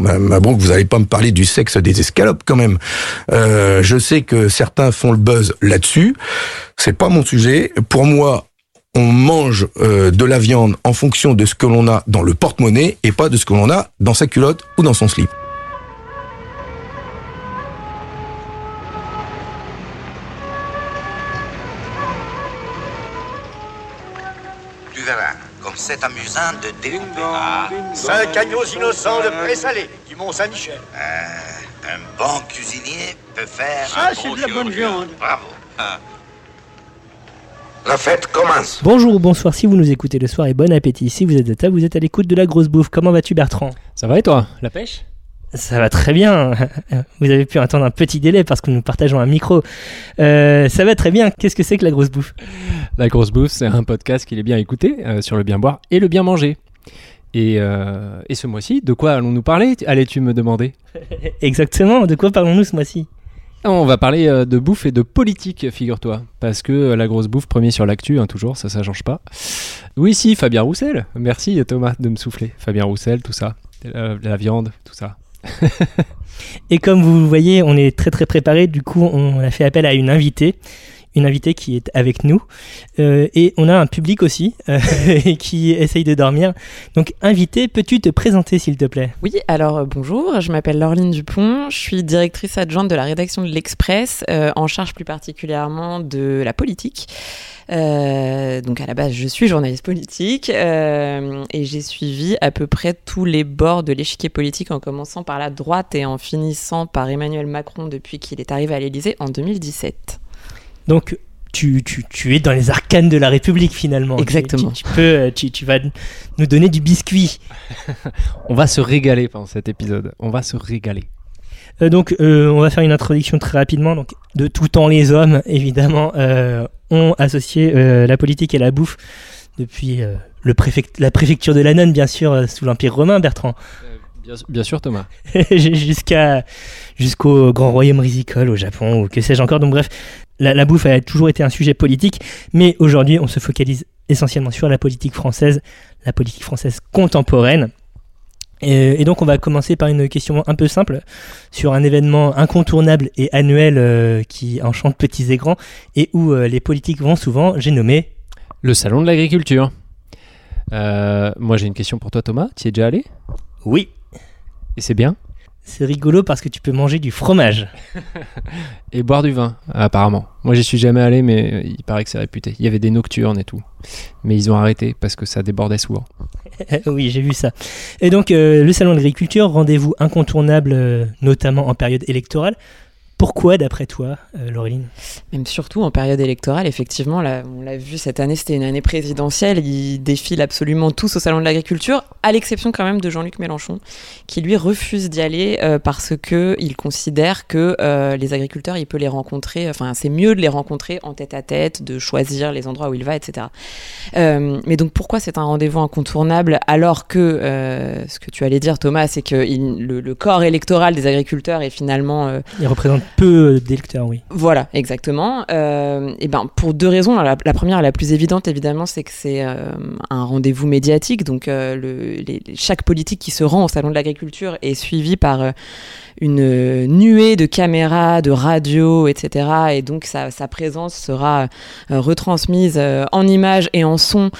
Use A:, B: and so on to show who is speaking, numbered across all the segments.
A: bon, vous n'allez pas me parler du sexe des escalopes quand même. Euh, je sais que certains font le buzz là-dessus. C'est pas mon sujet. Pour moi, on mange euh, de la viande en fonction de ce que l'on a dans le porte-monnaie et pas de ce que l'on a dans sa culotte ou dans son slip.
B: C'est amusant de découper. Ah,
C: Cinq agneaux innocents de présalé du Mont-Saint-Michel.
B: euh, un bon cuisinier peut faire
C: Ça,
B: un
C: c'est
B: bon
C: de la bonne
B: chirurgien.
C: viande.
B: Bravo. Ah. La fête commence.
D: Bonjour ou bonsoir si vous nous écoutez le soir et bon appétit. Si vous êtes de table, vous êtes à l'écoute de la grosse bouffe. Comment vas-tu Bertrand?
E: Ça va et toi? La pêche?
D: Ça va très bien. Vous avez pu entendre un petit délai parce que nous partageons un micro. Euh, ça va très bien. Qu'est-ce que c'est que la grosse bouffe?
E: La grosse bouffe, c'est un podcast qu'il est bien écouté euh, sur le bien boire et le bien manger. Et, euh, et ce mois-ci, de quoi allons-nous parler? Allais-tu me demander?
D: Exactement. De quoi parlons-nous ce mois-ci?
E: On va parler de bouffe et de politique, figure-toi. Parce que la grosse bouffe, premier sur l'actu, hein, toujours, ça, ça change pas. Oui, si, Fabien Roussel. Merci Thomas de me souffler. Fabien Roussel, tout ça. La viande, tout ça.
D: Et comme vous voyez, on est très très préparé. Du coup, on a fait appel à une invitée. Une invitée qui est avec nous. Euh, et on a un public aussi euh, qui essaye de dormir. Donc, invité, peux-tu te présenter s'il te plaît?
F: Oui, alors euh, bonjour, je m'appelle Laureline Dupont, je suis directrice adjointe de la rédaction de l'Express, en charge plus particulièrement de la politique. Donc à la base, je suis journaliste politique et j'ai suivi à peu près tous les bords de l'échiquier politique en commençant par la droite et en finissant par Emmanuel Macron depuis qu'il est arrivé à l'Élysée en 2017.
D: Donc, tu, tu, tu es dans les arcanes de la République finalement.
F: Exactement.
D: Tu, tu peux, euh, tu, tu vas nous donner du biscuit.
E: On va se régaler pendant cet épisode. On va se régaler.
D: Euh, donc, euh, on va faire une introduction très rapidement. Donc, de tout temps, les hommes, évidemment, euh, ont associé euh, la politique et la bouffe depuis euh, le préfect- la préfecture de Lannon, bien sûr, euh, sous l'Empire romain, Bertrand,
E: Bien, bien sûr, Thomas.
D: jusqu'à jusqu'au grand royaume risicole au Japon ou que sais-je encore. Donc, bref, la, la bouffe a toujours été un sujet politique, mais aujourd'hui, on se focalise essentiellement sur la politique française, la politique française contemporaine. Et, et donc, on va commencer par une question un peu simple sur un événement incontournable et annuel euh, qui enchante petits et grands et où euh, les politiques vont souvent. J'ai nommé.
E: Le salon de l'agriculture. Euh, moi, j'ai une question pour toi, Thomas. Tu y es déjà allé?
D: Oui.
E: Et c'est bien?
D: C'est rigolo parce que tu peux manger du fromage.
E: Et boire du vin, apparemment. Moi, j'y suis jamais allé, mais euh, il paraît que c'est réputé. Il y avait des nocturnes et tout. Mais ils ont arrêté parce que ça débordait souvent.
D: oui, j'ai vu ça. Et donc, euh, le salon de l'agriculture, rendez-vous incontournable, euh, notamment en période électorale. Pourquoi, d'après toi, euh, Laureline?
F: Même surtout en période électorale, effectivement, là, on l'a vu cette année, c'était une année présidentielle. Ils défilent absolument tous au salon de l'agriculture, à l'exception quand même de Jean-Luc Mélenchon, qui lui refuse d'y aller euh, parce que il considère que euh, les agriculteurs, il peut les rencontrer. Enfin, c'est mieux de les rencontrer en tête à tête, de choisir les endroits où il va, etc. Euh, mais donc, pourquoi c'est un rendez-vous incontournable alors que euh, ce que tu allais dire, Thomas, c'est que il- le, le corps électoral des agriculteurs est finalement
D: Il représente peu euh, d'électeurs, oui.
F: voilà, exactement. Euh, et ben pour deux raisons. La, première, la plus évidente, évidemment, c'est que c'est euh, un rendez-vous médiatique. Donc, chaque politique qui se rend au salon de l'agriculture est suivie par une nuée de caméras, de radios, etc. Et donc, sa, présence sera retransmise en images et en son.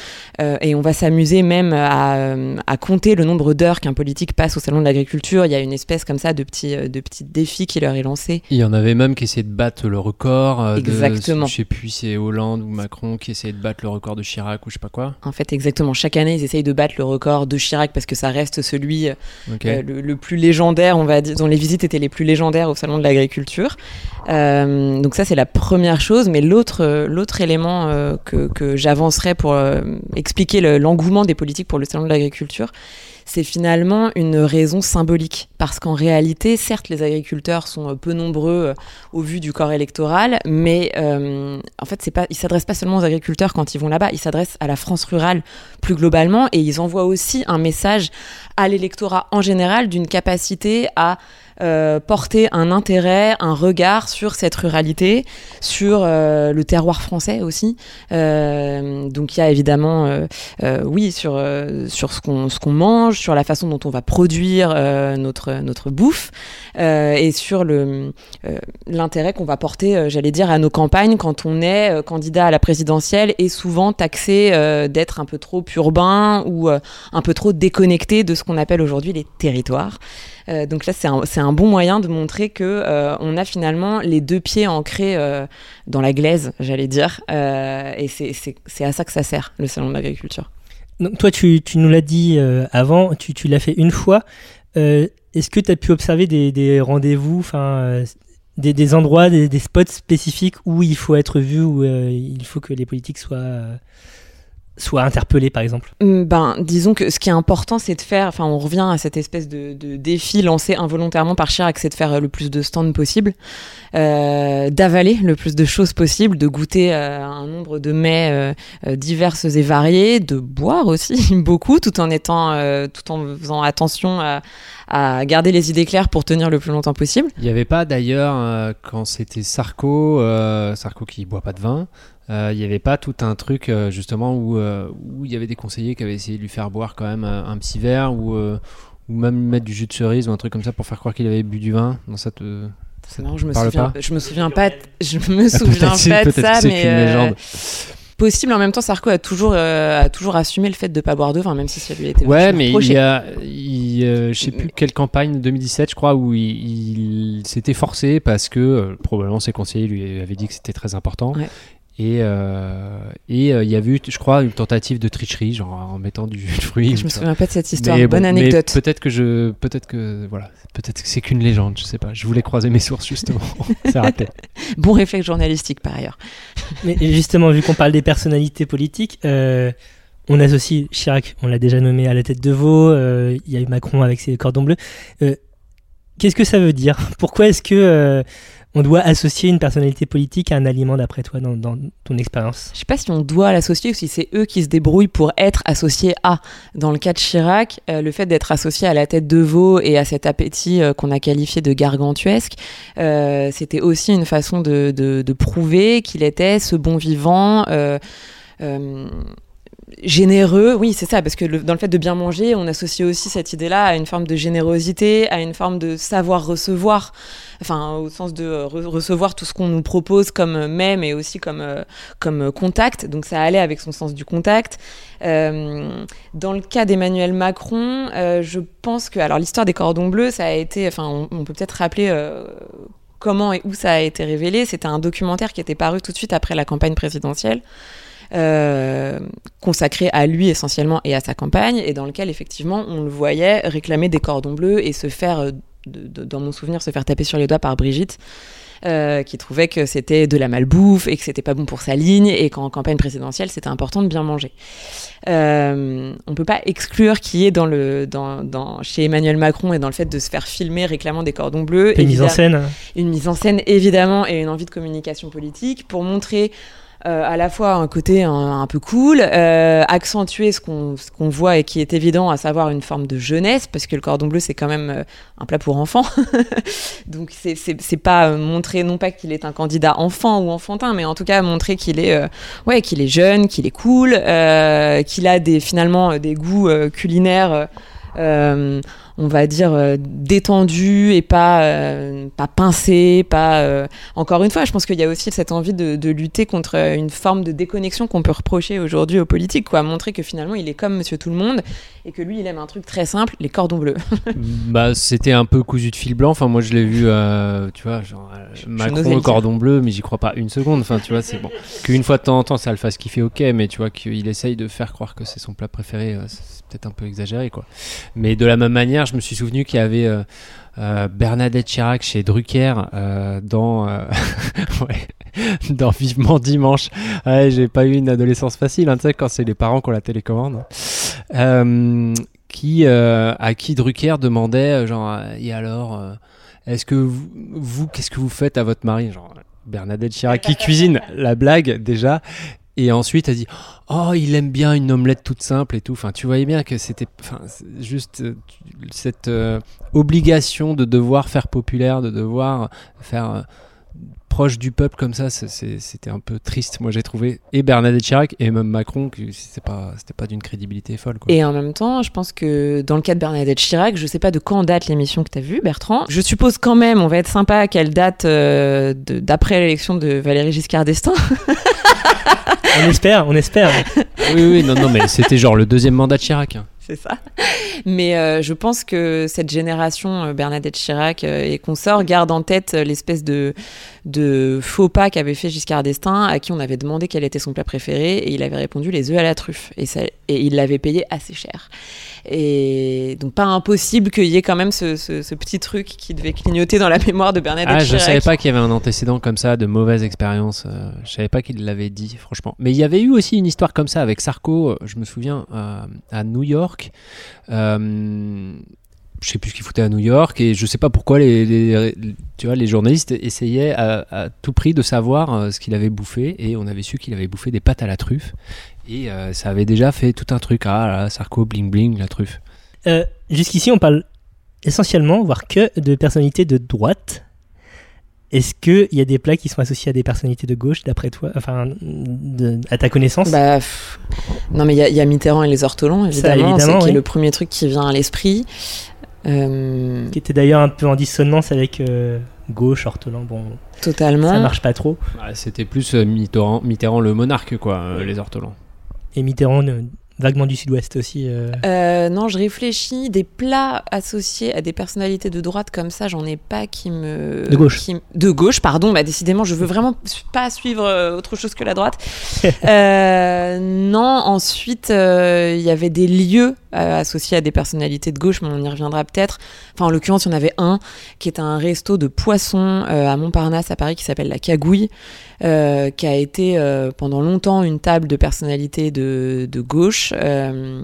F: Et on va s'amuser même à, compter le nombre d'heures qu'un politique passe au salon de l'agriculture. Il y a une espèce comme ça de petit, euh, de petit défi qui leur est lancé.
E: Y en avait même qui essayaient de battre le record. euh, de-
F: Exactement.
E: je sais plus si c'est Hollande ou Macron qui essayait de battre le record de Chirac ou je sais pas quoi.
F: En fait, exactement. Chaque année, ils essayent de battre le record de Chirac parce que ça reste celui euh, euh, le, le plus légendaire, on va dire, dont les visites étaient les plus légendaires au salon de l'agriculture. Euh, donc ça, c'est la première chose. Mais l'autre, l'autre élément euh, que, que j'avancerai pour expliquer le- l'engouement des politiques pour le salon de l'agriculture, c'est finalement une raison symbolique. Parce qu'en réalité, certes, les agriculteurs sont euh, peu nombreux euh, au vu du corps électoral, mais euh, en fait, pas, ils s'adressent pas seulement aux agriculteurs quand ils vont là-bas, ils s'adressent à la France rurale plus globalement et ils envoient aussi un message à l'électorat en général d'une capacité à euh, porter un intérêt, un regard sur cette ruralité, sur euh, le terroir français aussi. Euh, donc il y a évidemment, oui, sur, sur ce qu'on mange, sur la façon dont on va produire notre notre bouffe et sur l'intérêt qu'on va porter, j'allais dire, à nos campagnes quand on est candidat à la présidentielle et souvent taxé d'être un peu trop urbain ou un peu trop déconnecté de ce qu'on appelle aujourd'hui les territoires. Euh, donc là, c'est un, bon moyen de montrer que euh, on a finalement les deux pieds ancrés euh, dans la glaise, j'allais dire. Et c'est- à ça que ça sert, le salon de l'agriculture.
D: Donc toi, tu, nous l'as dit avant, tu, l'as fait une fois. Est-ce que tu as pu observer des, rendez-vous, des, endroits, des, spots spécifiques où il faut être vu, où il faut que les politiques soient, soient interpellés, par exemple?
F: Hum, Ben, disons que ce qui est important, c'est de faire, enfin, on revient à cette espèce de, de défi lancé involontairement par Chirac, c'est de faire euh, le plus de stands possible, euh, d'avaler le plus de choses possible, de goûter euh, un nombre de mets euh, diverses et variés, de boire aussi beaucoup, tout en étant, euh, tout en faisant attention à, à garder les idées claires pour tenir le plus longtemps possible.
E: Il n'y avait pas d'ailleurs, euh, quand c'était Sarko, euh, Sarko qui boit pas de vin, il n'y avait pas tout un truc euh, justement où, euh, où il y avait des conseillers qui avaient essayé de lui faire boire quand même un, un petit verre ou, euh, ou même mettre du jus de cerise ou un truc comme ça pour faire croire qu'il avait bu du vin. Non, ça te...
F: C'est marrant, je me souviens,
E: pas
F: je me souviens pas, de- je me souviens pas de
E: que
F: ça,
E: c'est
F: mais euh, possible. En même temps, Sarko a toujours, euh, a toujours assumé le fait de pas boire de vin, même si ça lui était
E: Ouais, mais il
F: reproché.
E: y a, il, euh, je sais plus quelle campagne 2017, je crois, où il, il s'était forcé parce que euh, probablement ses conseillers lui avaient dit que c'était très important.
F: Ouais.
E: Et euh, et euh, il y a eu, je crois, une tentative de tricherie, genre en mettant du jus de fruits.
F: Je me
E: ça.
F: souviens pas de cette histoire.
E: Mais
F: Bonne
E: bon,
F: anecdote.
E: Peut-être que je, peut-être que voilà, peut-être que c'est qu'une légende, je sais pas. Je voulais croiser mes sources justement. Raté.
F: Bon réflexe journalistique par ailleurs.
D: Mais justement, vu qu'on parle des personnalités politiques, euh, on associe Chirac, on l'a déjà nommé à la tête de Veau, euh, il y a eu Macron avec ses cordons bleus. Qu'est-ce que ça veut dire? Pourquoi est-ce que euh, on doit associer une personnalité politique à un aliment d'après toi dans, ton expérience?
F: Je sais pas si on doit l'associer ou si c'est eux qui se débrouillent pour être associés à. Dans le cas de Chirac, euh, le fait d'être associé à la tête de veau et à cet appétit euh, qu'on a qualifié de gargantuesque, c'était aussi une façon de, prouver qu'il était ce bon vivant. Généreux, oui c'est ça, parce que dans le fait de bien manger, on associe aussi cette idée-là à une forme de générosité, à une forme de savoir recevoir, enfin au sens de euh, re- recevoir tout ce qu'on nous propose comme mets, mais aussi comme euh, comme euh, contact. Donc ça allait avec son sens du contact. Euh, dans le cas d'Emmanuel Macron, euh, je pense que alors l'histoire des cordons bleus, ça a été, enfin on, peut peut-être rappeler. euh, Comment et où ça a été révélé C'était un documentaire qui était paru tout de suite après la campagne présidentielle, euh, consacré à lui essentiellement et à sa campagne, et dans lequel effectivement on le voyait réclamer des cordons bleus et se faire, euh, de- de- dans mon souvenir, se faire taper sur les doigts par Brigitte, euh, qui trouvait que c'était de la malbouffe et que c'était pas bon pour sa ligne, et qu'en campagne présidentielle c'était important de bien manger. Euh, on peut pas exclure qu'il y ait dans le, dans, dans, chez Emmanuel Macron et dans le fait de se faire filmer réclamant des cordons bleus.
D: Une mise en scène
F: une mise en scène évidemment et une envie de communication politique pour montrer euh, à la fois un côté un, peu cool, euh, accentuer ce qu'on qu'on voit et qui est évident, à savoir une forme de jeunesse, parce que le cordon bleu c'est quand même euh, un plat pour enfants. Donc c'est pas euh, montrer non pas qu'il est un candidat enfant ou enfantin, mais en tout cas montrer qu'il est euh, ouais qu'il est jeune, qu'il est cool, qu'il a des finalement des goûts culinaires. euh, on va dire euh, détendu et pas euh, pas pincé, pas euh, encore une fois, je pense qu'il y a aussi cette envie de, de lutter contre une forme de déconnexion qu'on peut reprocher aujourd'hui aux politiques, quoi, montrer que finalement il est comme Monsieur Tout le Monde et que lui il aime un truc très simple, les cordons bleus.
E: bah, c'était un peu cousu de fil blanc. Enfin, moi, je l'ai vu, tu vois, genre Macron
F: le
E: cordon bleu, mais j'y crois pas une seconde. Enfin, tu vois, c'est bon. Qu'une fois de temps en temps, ça le fasse kiffer, ok, mais tu vois qu'il essaye de faire croire que c'est son plat préféré, c'est peut-être un peu exagéré, quoi. Mais de la même manière, je me suis souvenu qu'il y avait euh, euh, Bernadette Chirac chez Drucker euh, dans, dans Vivement Dimanche. J'ai pas eu une adolescence facile, hein, tu sais, quand c'est les parents qui ont la télécommande. Qui, à qui Drucker demandait, genre, et alors, est-ce que vous, vous, qu'est-ce que vous faites à votre mari? Genre, Bernadette Chirac qui cuisine la blague déjà. Et ensuite, elle dit Oh, il aime bien une omelette toute simple et tout. Enfin, tu voyais bien que c'était enfin, juste euh, cette euh, obligation de devoir faire populaire, de devoir faire. euh, proche du peuple comme ça, c'était un peu triste, moi j'ai trouvé. Et Bernadette Chirac et même Macron, que c'était pas, pas d'une crédibilité folle.
F: Et en même temps, je pense que dans le cas de Bernadette Chirac, je sais pas de quand date l'émission que tu as vue, Bertrand. Je suppose quand même, on va être sympa, qu'elle date d'après l'élection de Valéry Giscard d'Estaing.
D: On espère, on espère.
E: oui, oui, non, non, mais c'était genre le deuxième mandat de Chirac.
F: C'est ça. Mais euh, je pense que cette génération, euh, Bernadette Chirac euh, et consorts, garde en tête l'espèce de, de faux pas qu'avait fait Giscard d'Estaing, à qui on avait demandé quel était son plat préféré, et il avait répondu les œufs à la truffe. Et, ça, et il l'avait payé assez cher. Et donc, pas impossible qu'il y ait quand même ce, ce- ce petit truc qui devait clignoter dans la mémoire de Bernadette
E: Ah, je
F: Chirac.
E: savais pas qu'il y avait un antécédent comme ça de mauvaise expérience. je savais pas qu'il l'avait dit, franchement. Mais il y avait eu aussi une histoire comme ça avec Sarko. Je me souviens à New York. Euh, je sais plus ce qu'il foutait à New York et je sais pas pourquoi les, journalistes essayaient à, à tout prix de savoir euh, ce qu'il avait bouffé et on avait su qu'il avait bouffé des pâtes à la truffe et euh, ça avait déjà fait tout un truc. Ah là, Sarko bling bling la truffe.
D: Euh, Jusqu'ici, on parle essentiellement, voire que, de personnalités de droite. Est-ce qu'il y a des plats qui sont associés à des personnalités de gauche, d'après toi Enfin, de- à ta connaissance?
F: Bah, pff, non, mais il y, a- il y a Mitterrand et les ortolans, évidemment.
D: évidemment,
F: c'est est le premier truc qui vient à l'esprit. Euh,
D: Qui était d'ailleurs un peu en dissonance avec euh, gauche, ortolan. Bon,
F: totalement.
D: ça marche pas trop.
E: Ouais, c'était plus euh, Mitterrand, Mitterrand le monarque quoi euh, les ortolans
D: Et Mitterrand, euh, vaguement du sud-ouest aussi. euh.
F: Euh, non, je réfléchis. Des plats associés à des personnalités de droite comme ça, j'en ai pas qui me.
D: De gauche.
F: qui De gauche, pardon. Bah, décidément, je veux vraiment pas suivre euh, autre chose que la droite. Non, ensuite, il y avait des lieux associés à des personnalités de gauche, mais on y reviendra peut-être. Enfin, en l'occurrence, il y en avait un qui est un resto de poissons à Montparnasse, à Paris, qui s'appelle La Cagouille. Euh, qui a été euh, pendant longtemps une table de personnalités de, gauche. euh,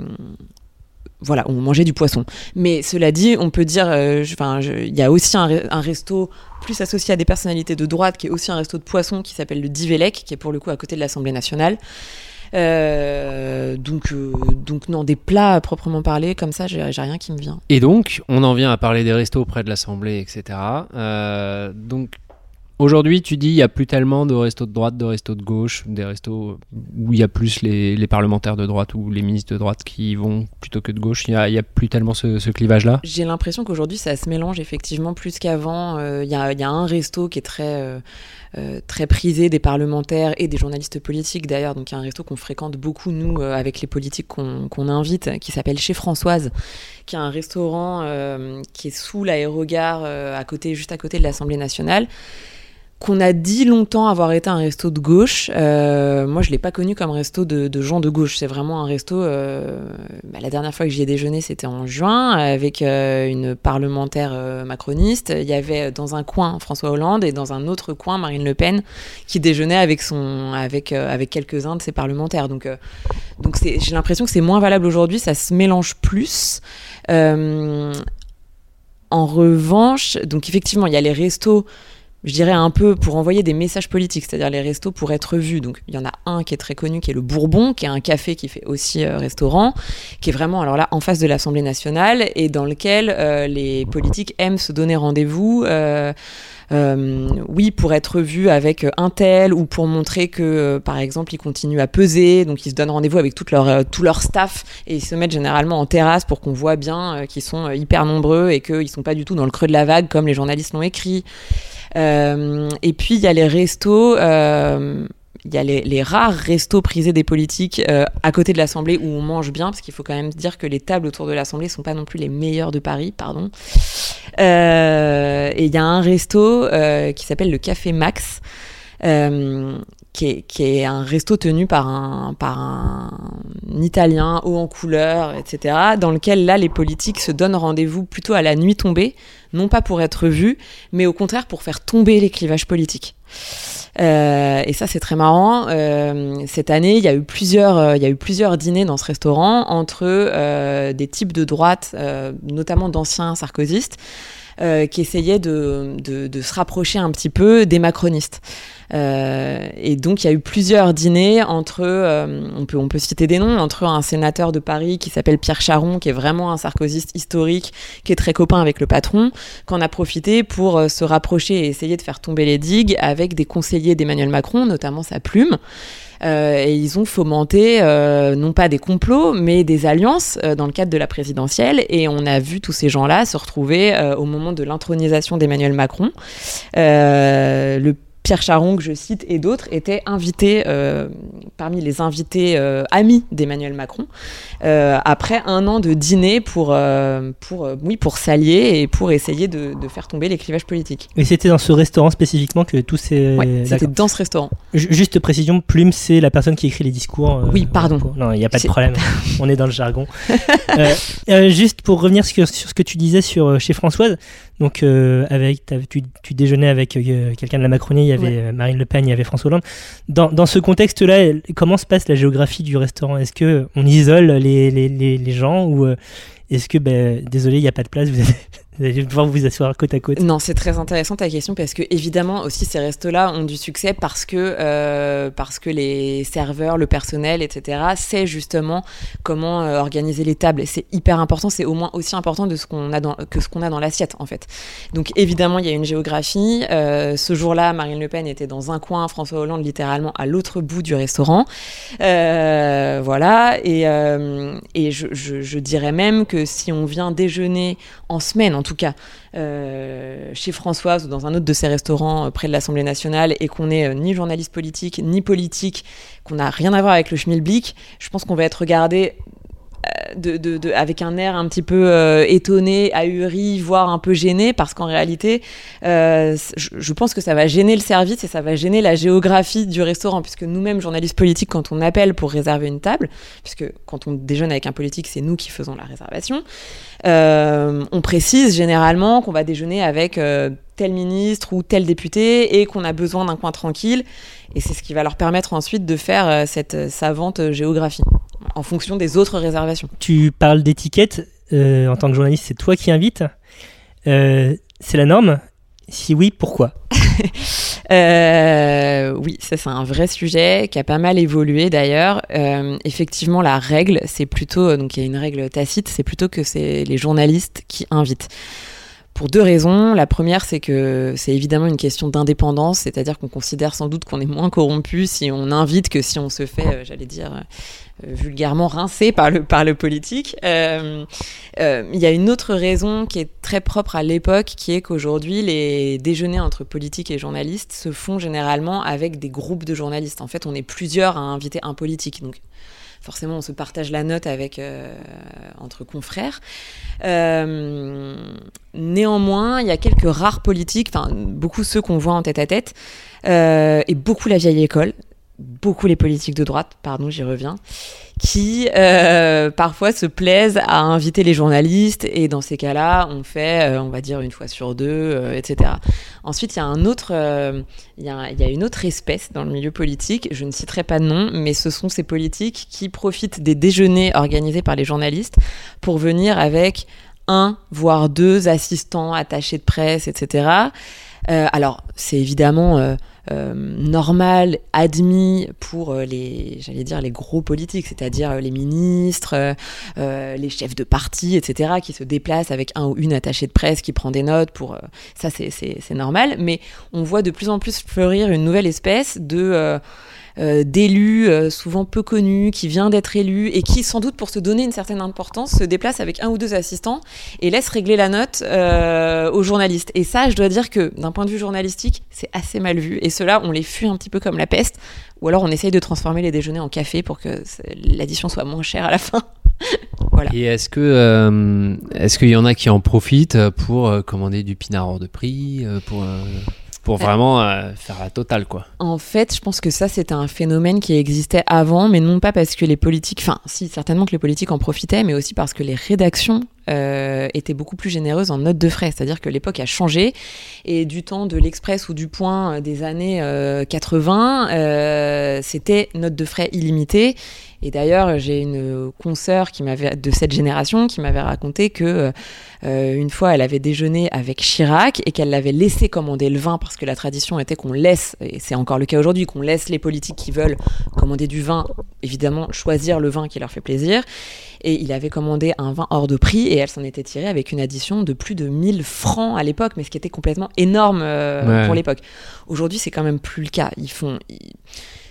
F: voilà, on mangeait du poisson. Mais cela dit, on peut dire, il y a aussi un, re- un resto plus associé à des personnalités de droite, qui est aussi un resto de poisson, qui s'appelle le Divelec, qui est pour le coup à côté de l'Assemblée nationale. Donc, donc non, des plats à proprement parler, comme ça, j'ai rien qui me vient.
E: Et donc, on en vient à parler des restos près de l'Assemblée, etc. aujourd'hui, tu dis il n'y a plus tellement de restos de droite, de restos de gauche, des restos où il y a plus les, parlementaires de droite ou les ministres de droite qui vont plutôt que de gauche. Il n'y a, plus tellement ce, clivage-là?
F: J'ai l'impression qu'aujourd'hui, ça se mélange effectivement plus qu'avant. Euh, Il y, a, un resto qui est très, euh, euh, très prisé des parlementaires et des journalistes politiques d'ailleurs. Donc, il y a un resto qu'on fréquente beaucoup, nous, avec les politiques qu'on invite, qui s'appelle Chez Françoise, qui est un restaurant qui est sous l'aérogare, à côté, juste à côté de l'Assemblée nationale qu'on a dit longtemps avoir été un resto de gauche. Euh, moi, je l'ai pas connu comme resto de, gens de gauche. C'est vraiment un resto. euh, bah, la dernière fois que j'y ai déjeuné, c'était en juin avec euh, une parlementaire macroniste. Il y avait dans un coin François Hollande et dans un autre coin Marine Le Pen qui déjeunait avec avec euh, avec quelques uns de ses parlementaires. Donc donc j'ai l'impression que c'est moins valable aujourd'hui. Ça se mélange plus. En revanche, donc effectivement, il y a les restos je dirais un peu pour envoyer des messages politiques, c'est-à-dire les restos pour être vus. Donc il y en a un qui est très connu, qui est le Bourbon, qui est un café qui fait aussi euh, restaurant, qui est vraiment alors là en face de l'Assemblée nationale et dans lequel euh, les politiques aiment se donner rendez-vous. euh, oui, pour être vu avec un tel ou pour montrer que, euh, par exemple, ils continuent à peser, donc ils se donnent rendez-vous avec toute leur, euh, tout leur staff et ils se mettent généralement en terrasse pour qu'on voit bien euh, qu'ils sont euh, hyper nombreux et qu'ils sont pas du tout dans le creux de la vague comme les journalistes l'ont écrit. Euh, et puis il y a les restos. euh, il y a les, rares restos prisés des politiques euh, à côté de l'Assemblée où on mange bien, parce qu'il faut quand même dire que les tables autour de l'Assemblée sont pas non plus les meilleures de Paris, pardon. Euh, et il y a un resto euh, qui s'appelle le Café Max, euh, qui, est, un resto tenu par un, par un Italien haut en couleur, etc., dans lequel là les politiques se donnent rendez-vous plutôt à la nuit tombée, non pas pour être vus, mais au contraire pour faire tomber les clivages politiques. Euh, et ça, c'est très marrant. Euh, cette année, il y a eu plusieurs, euh, il y a eu plusieurs dîners dans ce restaurant entre des types de droite, notamment d'anciens sarkozystes, euh, qui essayaient de, de, de, se rapprocher un petit peu des macronistes. Euh, et donc il y a eu plusieurs dîners entre, euh, on, peut, on peut citer des noms, entre un sénateur de Paris qui s'appelle Pierre Charon, qui est vraiment un sarkozyste historique, qui est très copain avec le patron, qu'on a profité pour euh, se rapprocher et essayer de faire tomber les digues avec des conseillers d'Emmanuel Macron, notamment sa plume. Euh, et ils ont fomenté euh, non pas des complots, mais des alliances euh, dans le cadre de la présidentielle. Et on a vu tous ces gens-là se retrouver au moment de l'intronisation d'Emmanuel Macron. Pierre Charon, que je cite, et d'autres étaient invités, euh, parmi les invités euh, amis d'Emmanuel Macron, euh, après un an de dîner pour, pour, oui, pour s'allier et pour essayer de, de, faire tomber les clivages politiques.
D: Et c'était dans ce restaurant spécifiquement que tous ces...
F: Ouais, c'était dans ce restaurant.
D: J juste précision, Plume, c'est la personne qui écrit les discours.
F: Oui, pardon.
D: non, il n'y a pas de problème, on est dans le jargon. juste pour revenir sur, sur, ce que tu disais sur, chez Françoise, donc avec, tu, tu déjeunais avec quelqu'un de la Macronie, y avait ouais. Marine Le Pen, il y avait François Hollande. Dans, dans ce contexte-là, comment se passe la géographie du restaurant? Est-ce que on isole les, les, les, les gens ou euh, est-ce que, ben, désolé, il n'y a pas de place, vous avez, vous allez devoir vous asseoir côte à côte
F: Non, c'est très intéressant ta question parce que évidemment aussi ces restos-là ont du succès parce que euh, parce que les serveurs, le personnel, etc. sait justement comment euh, organiser les tables. C'est hyper important. C'est au moins aussi important de ce qu'on a que ce qu'on a dans l'assiette en fait. Donc évidemment il y a une géographie. Euh, ce jour-là, Marine Le Pen était dans un coin, François Hollande littéralement à l'autre bout du restaurant. Voilà. Et et je, je, je dirais même que si on vient déjeuner en semaine, en tout cas, euh, chez Françoise ou dans un autre de ses restaurants euh, près de l'Assemblée nationale et qu'on n'est euh, ni journaliste politique ni politique, qu'on n'a rien à voir avec le schmilblick, je pense qu'on va être regardé avec un air un petit peu étonné, ahuri, voire un peu gêné, parce qu'en réalité, je, pense que ça va gêner le service et ça va gêner la géographie du restaurant, puisque nous-mêmes, journalistes politiques, quand on appelle pour réserver une table, puisque quand on déjeune avec un politique, c'est nous qui faisons la réservation, on précise généralement qu'on va déjeuner avec euh, tel ministre ou tel député et qu'on a besoin d'un coin tranquille. Et c'est ce qui va leur permettre ensuite de faire euh, cette savante géographie en fonction des autres réservations.
D: Tu parles d'étiquette. Euh, en tant que journaliste, c'est toi qui invites. Euh, c'est la norme Si oui, pourquoi?
F: euh, Oui, ça c'est un vrai sujet qui a pas mal évolué d'ailleurs. Euh, effectivement, la règle, c'est plutôt, donc il y a une règle tacite, c'est plutôt que c'est les journalistes qui invitent. Pour deux raisons. La première, c'est que c'est évidemment une question d'indépendance, c'est-à-dire qu'on considère sans doute qu'on est moins corrompu si on invite que si on se fait, euh, j'allais dire, euh, vulgairement rincé par le, par le politique. Euh, euh, il y a une autre raison qui est très propre à l'époque, qui est qu'aujourd'hui, les déjeuners entre politiques et journalistes se font généralement avec des groupes de journalistes. En fait, on est plusieurs à inviter un politique. Donc, forcément on se partage la note avec euh, entre confrères. Euh, néanmoins, il y a quelques rares politiques, enfin beaucoup ceux qu'on voit en tête à tête, euh, et beaucoup la vieille école, beaucoup les politiques de droite, pardon, j'y reviens, qui euh, parfois se plaisent à inviter les journalistes et dans ces cas-là, on fait, euh, on va dire une fois sur deux, euh, etc. Ensuite, il y a y a, y a une autre espèce dans le milieu politique. Je ne citerai pas de nom, mais ce sont ces politiques qui profitent des déjeuners organisés par les journalistes pour venir avec un voire deux assistants attachés de presse, etc. alors, c'est évidemment euh, normal, admis pour euh, les, j'allais dire, les gros politiques, c'est-à-dire euh, les ministres, euh, les chefs de parti, etc., qui se déplacent avec un ou une attachée de presse qui prend des notes pour... ça, c'est normal. Mais on voit de plus en plus fleurir une nouvelle espèce de euh, d'élus euh, souvent peu connus, qui vient d'être élu et qui, sans doute pour se donner une certaine importance, se déplace avec un ou deux assistants et laisse régler la note euh, aux journalistes. Et ça, je dois dire que d'un point de vue journalistique, c'est assez mal vu. Et cela, on les fuit un petit peu comme la peste. Ou alors on essaye de transformer les déjeuners en café pour que l'addition soit moins chère à la fin. voilà.
E: Et est-ce que euh, est-ce qu'il y en a qui en profitent pour euh, commander du pinard hors de prix, euh, pour pour vraiment euh, faire la totale quoi.
F: En fait, je pense que ça c'était un phénomène qui existait avant, mais non pas parce que les politiques, enfin si certainement que les politiques en profitaient, mais aussi parce que les rédactions euh, était beaucoup plus généreuse en notes de frais. C'est-à-dire que l'époque a changé et du temps de l'Express ou du Point euh, des années euh, 80, euh, c'était notes de frais illimitées. Et d'ailleurs, j'ai une consoeur qui m'avait de cette génération qui m'avait raconté que une fois, elle avait déjeuné avec Chirac et qu'elle l'avait laissé commander le vin parce que la tradition était qu'on laisse, et c'est encore le cas aujourd'hui, qu'on laisse les politiques qui veulent commander du vin, évidemment, choisir le vin qui leur fait plaisir. Et il avait commandé un vin hors de prix et elle s'en était tirée avec une addition de plus de 1000 francs à l'époque, mais ce qui était complètement énorme euh,
E: Ouais.
F: pour l'époque. Aujourd'hui, c'est quand même plus le cas. Ils font. ils-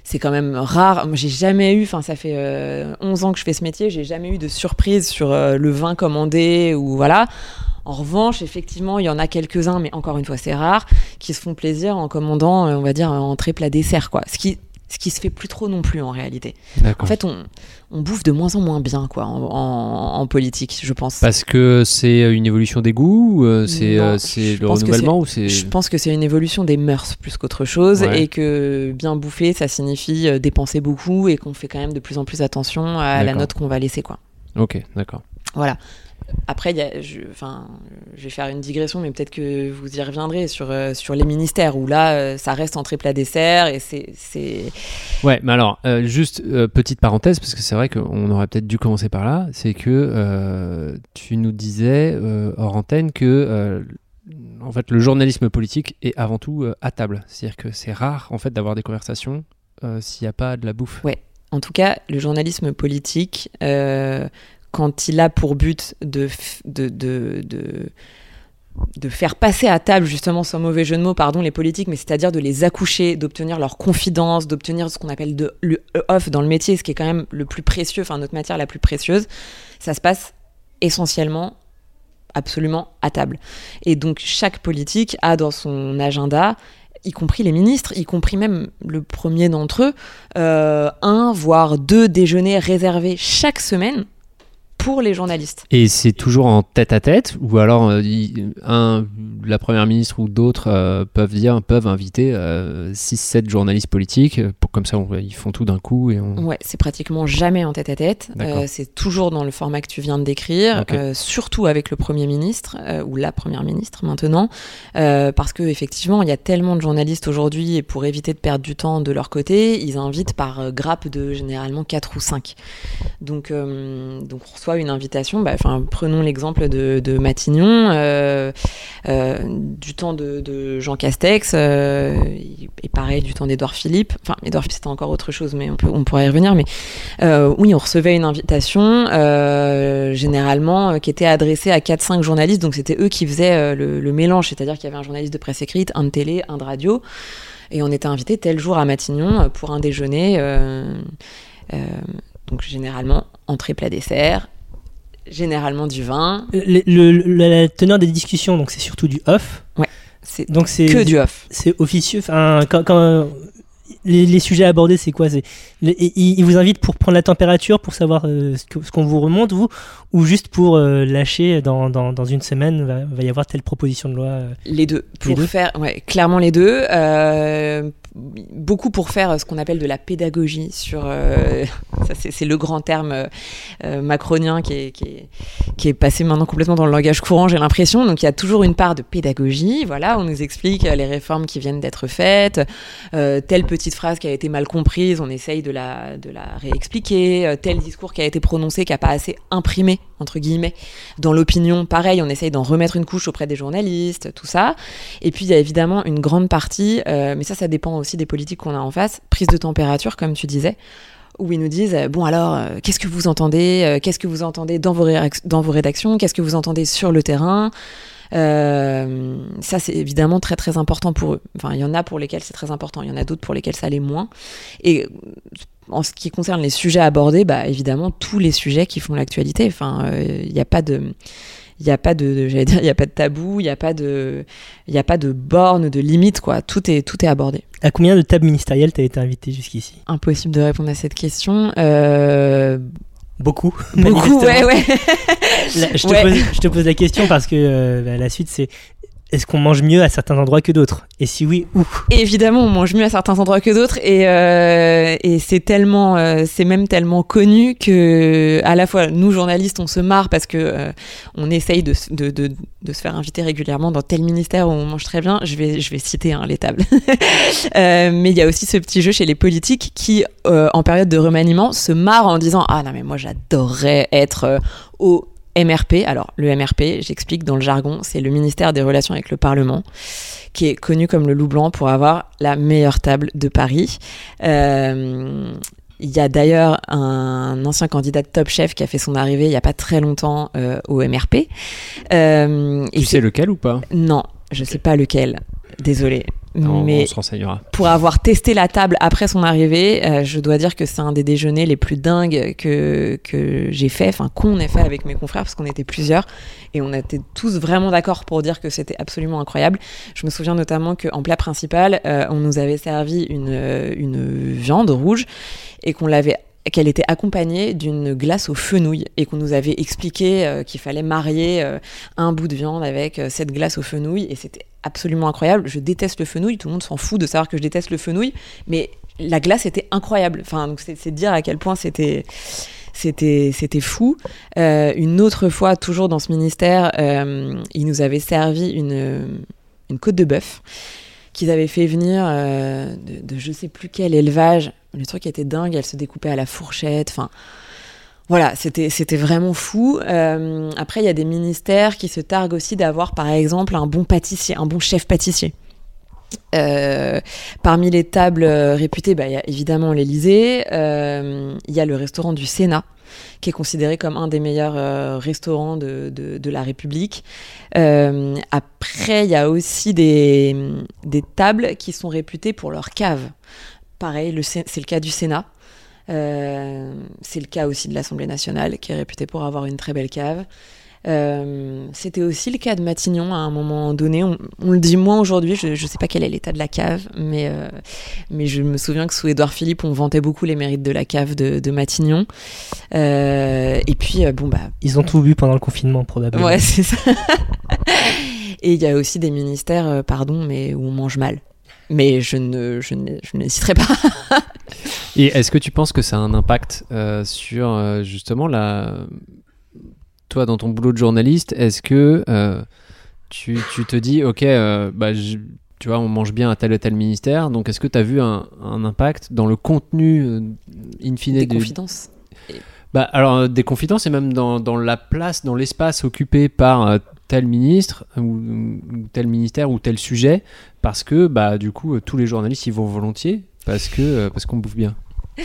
F: C'est quand même rare. J'ai jamais eu, enfin, ça fait euh, 11 ans que je fais ce métier, j'ai jamais eu de surprise sur euh, le vin commandé ou voilà. En revanche, effectivement, il y en a quelques-uns, mais encore une fois, c'est rare, qui se font plaisir en commandant, euh, on va dire, un entrée plat dessert, quoi. Ce qui, ce qui se fait plus trop non plus en réalité. En fait, on, on bouffe de moins en moins bien, quoi, en, en- en politique, je pense.
E: Parce que c'est une évolution des goûts, euh, c'est euh, le renouvellement ou c'est
F: Je pense que c'est une évolution des mœurs plus qu'autre chose
E: Ouais.
F: et que bien bouffer, ça signifie euh, dépenser beaucoup et qu'on fait quand même de plus en plus attention à la note qu'on va laisser, quoi.
E: Ok, d'accord.
F: Voilà. Après, il y a- je, enfin, je vais faire une digression, mais peut-être que vous y reviendrez sur, euh, sur les ministères où là, euh, ça reste entrée plat dessert et c'est.
E: Ouais, mais alors, euh, juste petite parenthèse, parce que c'est vrai qu'on aurait peut-être dû commencer par là, c'est que tu nous disais hors antenne que en fait le journalisme politique est avant tout à table. C'est-à-dire que c'est rare en fait d'avoir des conversations s'il n'y a pas de la bouffe.
F: En tout cas, le journalisme politique, euh, quand il a pour but de, de, de, de faire passer à table, justement, sans mauvais jeu de mots, pardon, les politiques, mais c'est-à-dire de les accoucher, d'obtenir leur confidence, d'obtenir ce qu'on appelle de le off dans le métier, ce qui est quand même le plus précieux, enfin notre matière la plus précieuse, ça se passe essentiellement absolument à table. Et donc chaque politique a dans son agenda y compris les ministres, y compris même le premier d'entre eux, euh, un voire deux déjeuners réservés chaque semaine pour les journalistes.
E: Et c'est toujours en tête à tête, ou alors euh, un, la première ministre ou d'autres euh, peuvent dire, peuvent inviter 6-7 journalistes politiques, euh, pour, comme ça on- ils font tout d'un coup et on...
F: Ouais, c'est pratiquement jamais en tête à tête. Euh, c'est toujours dans le format que tu viens de décrire, euh, surtout avec le Premier ministre euh, ou la Première ministre maintenant, euh, parce que effectivement il y a tellement de journalistes aujourd'hui et pour éviter de perdre du temps de leur côté, ils invitent par euh, grappe de généralement 4 ou 5. Donc, euh, donc on reçoit une invitation. bah, prenons l'exemple de, Matignon, euh, euh, du temps de, Jean Castex, euh, et pareil du temps d'Édouard Philippe. Enfin, Édouard Philippe c'était encore autre chose, mais on, peut, on pourrait y revenir. Mais oui, on recevait une invitation, généralement, qui était adressée à 4-5 journalistes. Donc c'était eux qui faisaient le, mélange, c'est-à-dire qu'il y avait un journaliste de presse écrite, un de télé, un de radio. Et on était invité tel jour à Matignon pour un déjeuner. donc généralement, entrée plat dessert, généralement du vin.
D: Le- le- la teneur des discussions, donc c'est surtout du off.
F: C'est
D: Donc c'est
F: que du off.
D: c'est officieux. Enfin, quand, quand- les, les sujets abordés, c'est quoi? C'est ils, vous invitent pour prendre la température, pour savoir euh, ce qu'on vous remonte, vous, ou juste pour euh, lâcher dans, dans, dans une semaine, va, va y avoir telle proposition de loi. euh?
F: Les deux. Pour
D: deux?
F: faire, ouais, clairement les deux. Euh, beaucoup pour faire ce qu'on appelle de la pédagogie sur. euh, c'est, le grand terme euh, euh, macronien qui est, qui, est, qui est passé maintenant complètement dans le langage courant, j'ai l'impression. Donc il y a toujours une part de pédagogie. Voilà, on nous explique euh, les réformes qui viennent d'être faites, euh, telle petite phrase qui a été mal comprise, on essaye de la, de la réexpliquer, euh, tel discours qui a été prononcé qui n'a pas assez imprimé entre guillemets dans l'opinion. Pareil, on essaye d'en remettre une couche auprès des journalistes, tout ça. Et puis il y a évidemment une grande partie, euh, mais ça, ça dépend aussi des politiques qu'on a en face, prise de température, comme tu disais, où ils nous disent euh, bon alors, euh, qu'est-ce que vous entendez Qu'est-ce que vous entendez dans vos, dans vos rédactions Qu'est-ce que vous entendez sur le terrain? Euh, ça, c'est évidemment très très important pour eux. Enfin, il y en a pour lesquels c'est très important, il y en a d'autres pour lesquels ça l'est moins. Et en ce qui concerne les sujets abordés, bah, évidemment, tous les sujets qui font l'actualité. Enfin, euh, il n'y a pas de. Il n'y a pas de, de- j'allais dire, il y a pas de tabou, il n'y a pas de, il a pas de borne, de limite, quoi. Tout est, tout est abordé.
D: À combien de tables ministérielles t'as été invité jusqu'ici?
F: Impossible de répondre à cette question. Euh,
D: Beaucoup.
F: beaucoup, ouais, ouais.
D: Là, je, te
F: Ouais.
D: pose, je te pose la question parce que euh, bah, la suite c'est est-ce qu'on mange mieux à certains endroits que d'autres? Et si oui, où?
F: Évidemment, on mange mieux à certains endroits que d'autres, et, euh, c'est tellement, euh, c'est même tellement connu que, à la fois, nous journalistes, on se marre parce que euh, on essaye de, se faire inviter régulièrement dans tel ministère où on mange très bien. Je vais, je vais citer hein, les tables. Mais il y a aussi ce petit jeu chez les politiques qui, en période de remaniement, se marrent en disant ah non mais moi j'adorerais être au MRP. Alors, le MRP, j'explique dans le jargon, c'est le ministère des Relations avec le Parlement, qui est connu comme le loup blanc pour avoir la meilleure table de Paris. Euh, il y a d'ailleurs un ancien candidat de Top Chef qui a fait son arrivée il n'y a pas très longtemps euh, au MRP. Euh,
E: Tu sais lequel ou pas?
F: Non, je sais pas lequel. Désolé.
E: On,
F: mais
E: on se renseignera.
F: pour avoir testé la table après son arrivée, euh, je dois dire que c'est un des déjeuners les plus dingues que, que j'ai fait, enfin qu'on ait fait avec mes confrères, parce qu'on était plusieurs, et on était tous vraiment d'accord pour dire que c'était absolument incroyable. Je me souviens notamment qu'en plat principal, euh, on nous avait servi une, euh, une viande rouge, et qu'on l'avait qu'elle était accompagnée d'une glace aux fenouil et qu'on nous avait expliqué euh, qu'il fallait marier euh, un bout de viande avec euh, cette glace aux fenouil et c'était absolument incroyable. Je déteste le fenouil, tout le monde s'en fout de savoir que je déteste le fenouil, mais la glace était incroyable. Enfin, donc c'est dire à quel point c'était c'était c'était fou. Euh, une autre fois, toujours dans ce ministère, euh, ils nous avaient servi une une côte de bœuf qu'ils avaient fait venir euh, de, de je sais plus quel élevage. Le truc était dingue, elle se découpait à la fourchette. Enfin, voilà, c'était vraiment fou. Euh, après, il y a des ministères qui se targuent aussi d'avoir, par exemple, un bon pâtissier, un bon chef pâtissier. Euh, parmi les tables euh, réputées, bah, il y a évidemment l'Élysée. Euh, Il y a le restaurant du Sénat, qui est considéré comme un des meilleurs restaurants de, de, de la République. Après, il y a aussi des, tables qui sont réputées pour leur cave. Pareil, c'est le cas du Sénat. Euh, c'est le cas aussi de l'Assemblée nationale, qui est réputée pour avoir une très belle cave. Euh, C'était aussi le cas de Matignon à un moment donné. On, on le dit moins aujourd'hui, je ne sais pas quel est l'état de la cave, mais, euh, mais je me souviens que sous Édouard Philippe, on vantait beaucoup les mérites de la cave de, de Matignon. Euh, et puis, bon, bah,
D: Ils ont tout bu pendant le confinement, probablement.
F: Ouais, c'est ça. Et il y a aussi des ministères, pardon, mais où on mange mal. Mais je ne, je ne, je ne citerai pas.
E: Et est-ce que tu penses que ça a un impact euh, sur euh, justement la. Toi, dans ton boulot de journaliste, est-ce que euh, tu, tu te dis, ok, bah, je- tu vois, on mange bien à tel ou tel ministère, donc est-ce que tu as vu un, un impact dans le contenu in fine
F: Des
E: de-
F: confidences.
E: bah, alors, des confidences et même dans, dans la place, dans l'espace occupé par tel ministre ou, ou tel ministère ou tel sujet, parce que bah, du coup, tous les journalistes y vont volontiers parce que parce qu'on bouffe bien.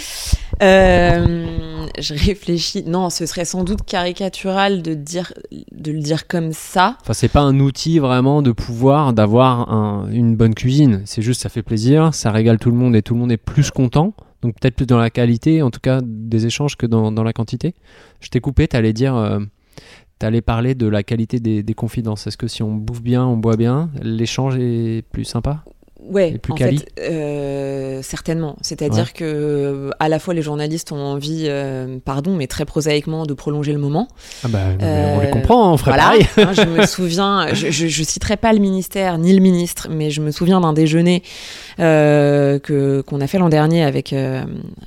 F: Euh, je réfléchis. Non, ce serait sans doute caricatural de, dire, de le dire comme ça.
E: Enfin, c'est pas un outil vraiment de pouvoir d'avoir un- une bonne cuisine. C'est juste, ça fait plaisir, ça régale tout le monde et tout le monde est plus content. Donc peut-être plus dans la qualité, en tout cas, des échanges que dans, la quantité. Je t'ai coupé, t'allais dire, euh, t'allais parler de la qualité des confidences. Est-ce que si on bouffe bien, on boit bien, l'échange est plus sympa?
F: Ouais,
E: plus
F: en
E: quali
F: fait, euh, certainement. C'est-à-dire que euh, à la fois les journalistes ont envie, euh, pardon, mais très prosaïquement, de prolonger le moment.
E: Ah bah, on les comprend, on ferait
F: Voilà.
E: pareil.
F: Hein, je me souviens, je, je, je citerai pas le ministère ni le ministre, mais je me souviens d'un déjeuner que qu'on a fait l'an dernier avec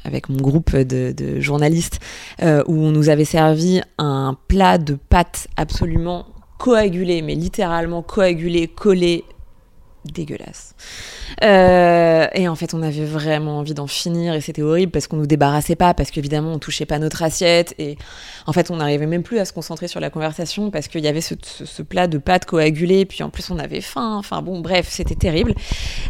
F: avec mon groupe de, de journalistes où on nous avait servi un plat de pâtes absolument coagulé, mais littéralement coagulé, collé, dégueulasse. Euh, et en fait, on avait vraiment envie d'en finir et c'était horrible parce qu'on nous débarrassait pas, parce qu'évidemment, on touchait pas notre assiette et en fait, on n'arrivait même plus à se concentrer sur la conversation parce qu'il y avait ce, ce- ce plat de pâtes coagulées, puis en plus, on avait faim. Enfin bon, bref, c'était terrible.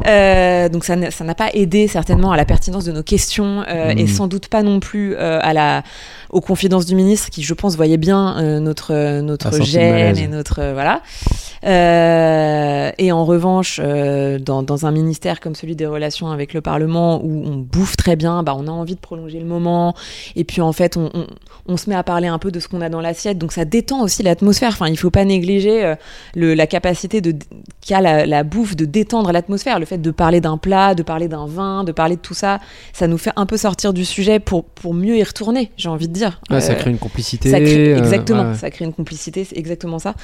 F: Euh, donc ça n'a pas aidé certainement à la pertinence de nos questions euh, et sans doute pas non plus à la aux confidences du ministre qui, je pense, voyait bien notre notre gêne et notre voilà. Et en revanche, euh, dans, dans un ministère comme celui des relations avec le Parlement, où on bouffe très bien, bah, on a envie de prolonger le moment, et puis en fait, on, on, on se met à parler un peu de ce qu'on a dans l'assiette, donc ça détend aussi l'atmosphère. Enfin, il faut pas négliger euh, le, la capacité qu'a la, la bouffe de détendre l'atmosphère, le fait de parler d'un plat, de parler d'un vin, de parler de tout ça, ça nous fait un peu sortir du sujet pour, pour mieux y retourner, j'ai envie de dire.
E: Ça
F: Euh,
E: crée une complicité.
F: ça crée- exactement,
E: ouais,
F: ça crée une complicité, c'est exactement ça.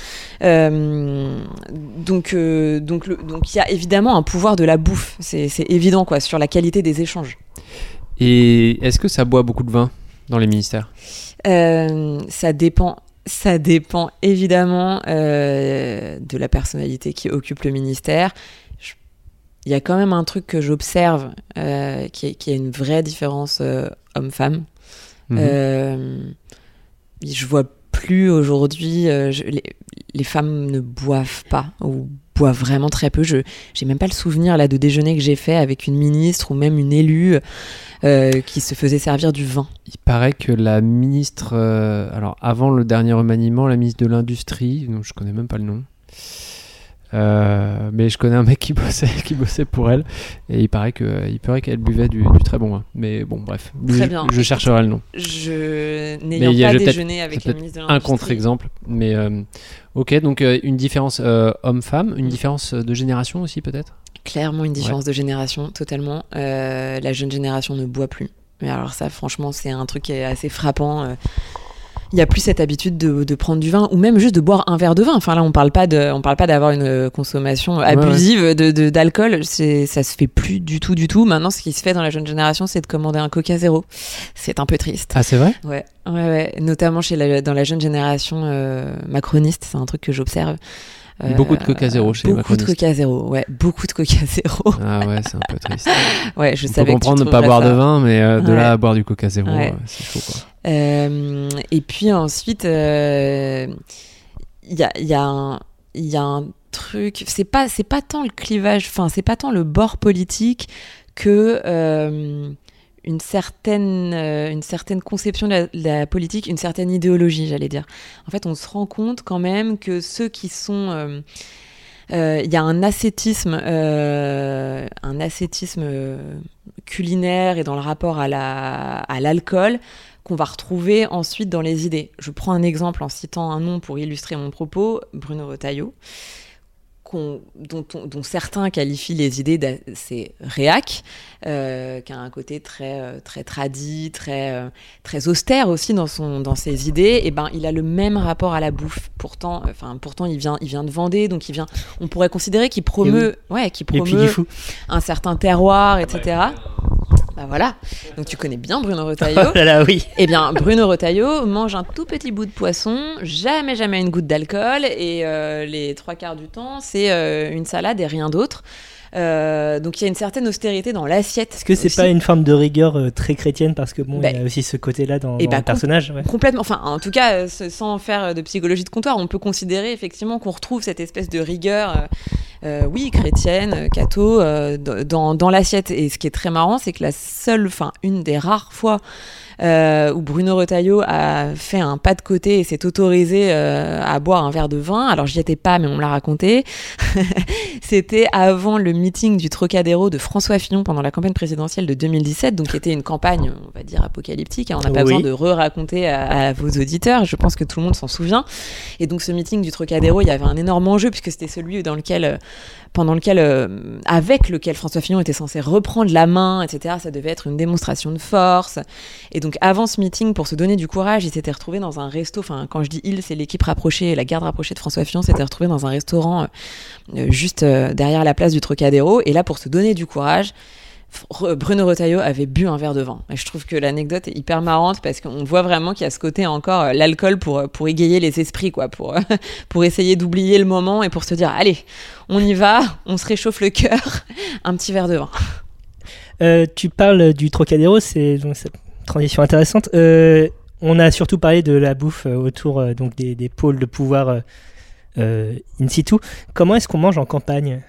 F: Donc, donc, le- donc, il y a évidemment un pouvoir de la bouffe, c'est évident quoi, sur la qualité des échanges.
E: Et est-ce que ça boit beaucoup de vin dans les ministères?
F: Euh, ça dépend. Ça dépend évidemment euh, de la personnalité qui occupe le ministère. Je- Il y a quand même un truc que j'observe euh, qui, est- qui une vraie différence homme-femme.
E: Mhm.
F: Je vois plus aujourd'hui, euh, je- les, femmes ne boivent pas ou boivent vraiment très peu. Je j'ai même pas le souvenir là de déjeuner que j'ai fait avec une ministre ou même une élue euh, qui se faisait servir du vin.
E: Il paraît que la ministre, euh, alors avant le dernier remaniement, la ministre de l'Industrie, non, je connais même pas le nom, euh, mais je connais un mec qui bossait, qui bossait pour elle, et il paraît que, il paraît qu'elle buvait du, du très bon vin. Mais bon, bref,
F: Très
E: je,
F: bien.
E: je chercherai le nom.
F: Je n'ayant pas déjeuné avec la ministre de
E: Un contre-exemple, mais euh, ok, donc euh, une différence homme-femme, une différence de génération aussi peut-être?
F: Clairement une différence de génération, totalement. La jeune génération ne boit plus. Mais alors ça, franchement, c'est un truc qui est assez frappant. Il n'y a plus cette habitude de, de prendre du vin ou même juste de boire un verre de vin. Enfin là, on parle pas de, on parle pas d'avoir une euh, consommation abusive de- d'alcool. C'est, ça se fait plus du tout, du tout. Maintenant, ce qui se fait dans la jeune génération, c'est de commander un Coca Zéro. C'est un peu triste.
E: Ah c'est vrai?
F: Ouais, ouais, ouais. Notamment chez la, dans la jeune génération euh, macroniste, c'est un truc que j'observe. Euh,
E: Beaucoup de Coca Zéro chez
F: Beaucoup de. Coca Zéro, ouais, beaucoup de Coca Zéro.
E: Ah ouais, c'est un peu triste.
F: ouais, je
E: On peut
F: savais que tu
E: comprendre ne pas boire
F: ça.
E: de vin, mais euh, de
F: Ouais.
E: là à boire du Coca Zéro,
F: Ouais.
E: c'est chaud quoi.
F: Euh, et puis ensuite, euh, il y, a, il y, a un- truc, c'est pas, c'est pas tant le clivage, enfin, c'est pas tant le bord politique que euh, une, certaine, euh, une certaine conception de la, politique, une certaine idéologie, j'allais dire. En fait, on se rend compte quand même que ceux qui sont. euh, euh, il y a un ascétisme, euh, un ascétisme euh, culinaire et dans le rapport à la- à l'alcool qu'on va retrouver ensuite dans les idées. Je prends un exemple en citant un nom pour illustrer mon propos, Bruno Retailleau, qu'on- dont, on- dont certains qualifient les idées d'assez réac, euh, qui a un côté très euh, très tradi, très euh, très austère aussi dans son dans ses idées. Et ben il a le même rapport à la bouffe. Pourtant, enfin pourtant il vient il vient de Vendée, donc il vient. On pourrait considérer qu'il promeut, ouais, qu'il promeut un certain terroir, etc. Bah voilà. Donc tu connais bien Bruno Retailleau.
D: Oh là là, oui.
F: Eh bien, Bruno Retailleau mange un tout petit bout de poisson, jamais, jamais une goutte d'alcool, et euh, les trois quarts du temps, c'est euh, une salade et rien d'autre. Euh, donc il y a une certaine austérité dans l'assiette.
D: Est-ce que c'est pas une forme de rigueur euh, très chrétienne parce que bon,
F: Bah,
D: il y a aussi ce côté-là dans,
F: et
D: dans
F: bah,
D: le personnage. ouais.
F: Complètement, enfin en tout cas, euh, sans faire de psychologie de comptoir, on peut considérer effectivement qu'on retrouve cette espèce de rigueur, oui, chrétienne, euh, catho, euh, dans, dans l'assiette. Et ce qui est très marrant, c'est que la seule, enfin une des rares fois euh, où Bruno Retailleau a fait un pas de côté et s'est autorisé euh, à boire un verre de vin, alors j'y étais pas, mais on me l'a raconté, c'était avant le meeting du Trocadéro de François Fillon pendant la campagne présidentielle de 2017, donc qui était une campagne, on va dire, apocalyptique. hein. On n'a pas
D: Oui.
F: besoin de re-raconter à, à vos auditeurs. Je pense que tout le monde s'en souvient. Et donc, ce meeting du Trocadéro, il y avait un énorme enjeu puisque c'était celui dans lequel, euh, pendant lequel, euh, avec lequel François Fillon était censé reprendre la main, etc. Ça devait être une démonstration de force. Et donc, avant ce meeting, pour se donner du courage, il s'était retrouvé dans un resto. Enfin, quand je dis il, c'est l'équipe rapprochée, la garde rapprochée de François Fillon s'était retrouvé dans un restaurant euh, juste euh, derrière la place du Trocadéro. Et là, pour se donner du courage, Bruno Retailleau avait bu un verre de vin. Et je trouve que l'anecdote est hyper marrante parce qu'on voit vraiment qu'il y a ce côté encore euh, l'alcool pour, euh, pour égayer les esprits, quoi, pour, euh, pour essayer d'oublier le moment et pour se dire allez, on y va, on se réchauffe le cœur, un petit verre de vin.
D: Tu parles du Trocadéro, c'est donc transition intéressante. On a surtout parlé de la bouffe autour donc des, des pôles de pouvoir in situ. Comment est-ce qu'on mange en campagne?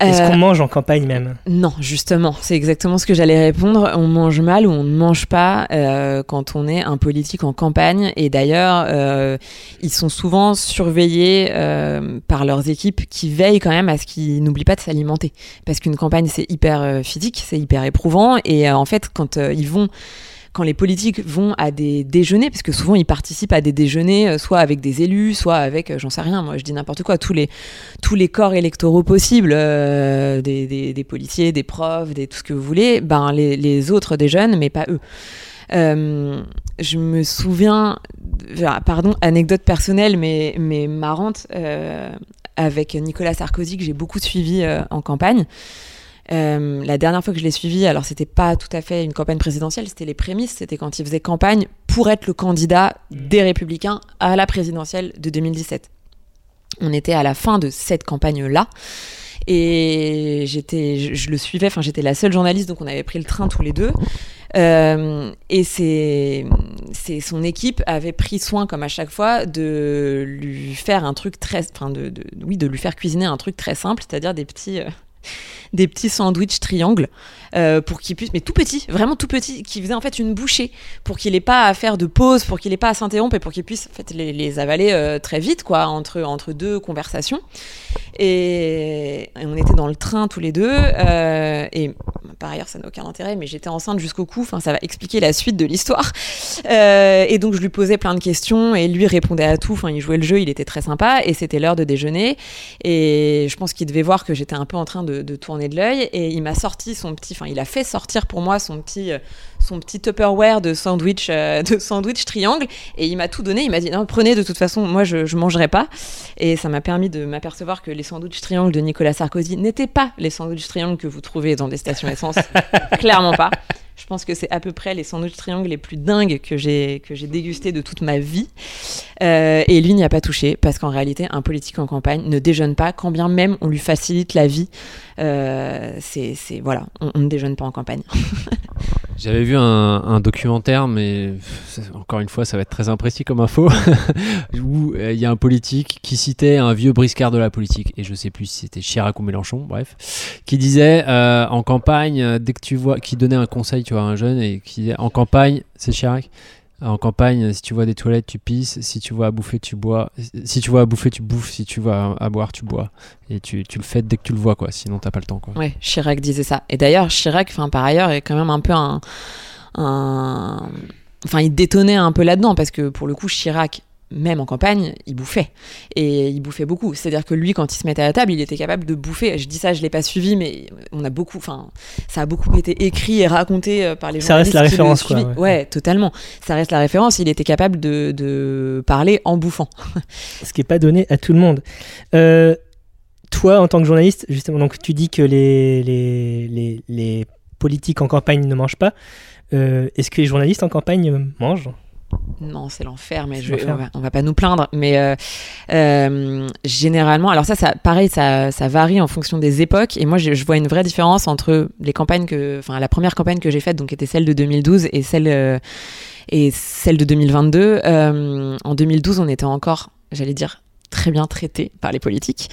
D: Est-ce
F: Euh,
D: qu'on mange en campagne même?
F: Non, justement, c'est exactement ce que j'allais répondre. On mange mal ou on ne mange pas euh, quand on est un politique en campagne. Et d'ailleurs, euh, ils sont souvent surveillés euh, par leurs équipes qui veillent quand même à ce qu'ils n'oublient pas de s'alimenter. Parce qu'une campagne, c'est hyper euh, physique, c'est hyper éprouvant. Et euh, en fait, quand euh, ils vont quand les politiques vont à des déjeuners, parce que souvent ils participent à des déjeuners, euh, soit avec des élus, soit avec, euh, j'en sais rien, moi je dis n'importe quoi, tous les, tous les corps électoraux possibles, euh, des, des, des policiers, des profs, des, tout ce que vous voulez, ben les, autres déjeunent, mais pas eux. Je me souviens, pardon, anecdote personnelle, mais, mais marrante, avec Nicolas Sarkozy, que j'ai beaucoup suivi en campagne. Euh, la dernière fois que je l'ai suivi, alors c'était pas tout à fait une campagne présidentielle, c'était les prémices, c'était quand il faisait campagne pour être le candidat des Républicains à la présidentielle de 2017. On était à la fin de cette campagne-là. Et j'étais, je, je le suivais, enfin j'étais la seule journaliste, donc on avait pris le train tous les deux. Euh, et c'est, c'est son équipe avait pris soin, comme à chaque fois, de lui faire un truc très, enfin de, de- oui, de lui faire cuisiner un truc très simple, c'est-à-dire des petits, euh, des petits sandwichs triangles euh, pour qu'il puisse, mais tout petit, vraiment tout petit, qui faisait en fait une bouchée pour qu'il ait pas à faire de pause, pour qu'il ait pas à s'interrompre et pour qu'il puisse en fait les, les avaler euh, très vite quoi entre entre deux conversations. Et, on était dans le train tous les deux euh, et par ailleurs ça n'a aucun intérêt, mais j'étais enceinte jusqu'au cou. Ça va expliquer la suite de l'histoire. Et donc je lui posais plein de questions et lui répondait à tout. Il jouait le jeu, il était très sympa et c'était l'heure de déjeuner. Et je pense qu'il devait voir que j'étais un peu en train de, de tourner de l'œil et il m'a sorti son petit, enfin il a fait sortir pour moi son petit, euh, son petit Tupperware de sandwich, euh, de sandwich triangle et il m'a tout donné. Il m'a dit non prenez de toute façon, moi je, je mangerai pas. Et ça m'a permis de m'apercevoir que les sandwichs triangles de Nicolas Sarkozy n'étaient pas les sandwichs triangles que vous trouvez dans des stations essence, clairement pas. Je pense que c'est à peu près les sandwichs triangles les plus dingues que j'ai que dégusté de toute ma vie. Euh, et lui n'y a pas touché parce qu'en réalité, un politique en campagne ne déjeune pas, quand bien même on lui facilite la vie. Euh, c'est c'est- voilà, on ne déjeune pas en campagne.
E: J'avais vu un, un documentaire, mais encore une fois, ça va être très imprécis comme info, où euh, il y a un politique qui citait un vieux briscard de la politique, et je sais plus si c'était Chirac ou Mélenchon, bref, qui disait euh, en campagne, dès que tu vois, qui donnait un conseil, tu vois, à un jeune, et qui disait en campagne, c'est Chirac. En campagne, si tu vois des toilettes, tu pisses. Si tu vois à bouffer, tu bois. Si tu vois à bouffer, tu bouffes. Si tu vois à, boire, tu bois. Et tu, le fais dès que tu le vois, quoi. Sinon, t'as pas le temps, quoi.
F: Ouais, Chirac disait ça. Et d'ailleurs, Chirac, par ailleurs, est quand même un peu un, un- enfin il détonnait un peu là-dedans parce que pour le coup, Chirac même en campagne, il bouffait. Et il bouffait beaucoup. C'est-à-dire que lui, quand il se mettait à la table, il était capable de bouffer. Je dis ça, je l'ai pas suivi, mais on a beaucoup, enfin, ça a beaucoup été écrit et raconté euh, par les
D: Ça reste la référence, quoi, ouais.
F: Ouais, totalement. Ça reste la référence. Il était capable de, de parler en bouffant.
D: ce qui n'est pas donné à tout le monde. Euh, toi, en tant que journaliste, justement, donc tu dis que les, les, les, les politiques en campagne ne mangent pas. Euh, Est-ce que les journalistes en campagne mangent?
F: Non, c'est l'enfer, mais je, on, va, on va pas nous plaindre. Mais euh, euh, généralement, alors ça, ça, pareil, ça, ça varie en fonction des époques. Et moi, je, je vois une vraie différence entre les campagnes que, enfin, la première campagne que j'ai faite, donc était celle de 2012 et celle euh, et celle de 2022. Euh, en 2012, on était encore, j'allais dire, très bien traité par les politiques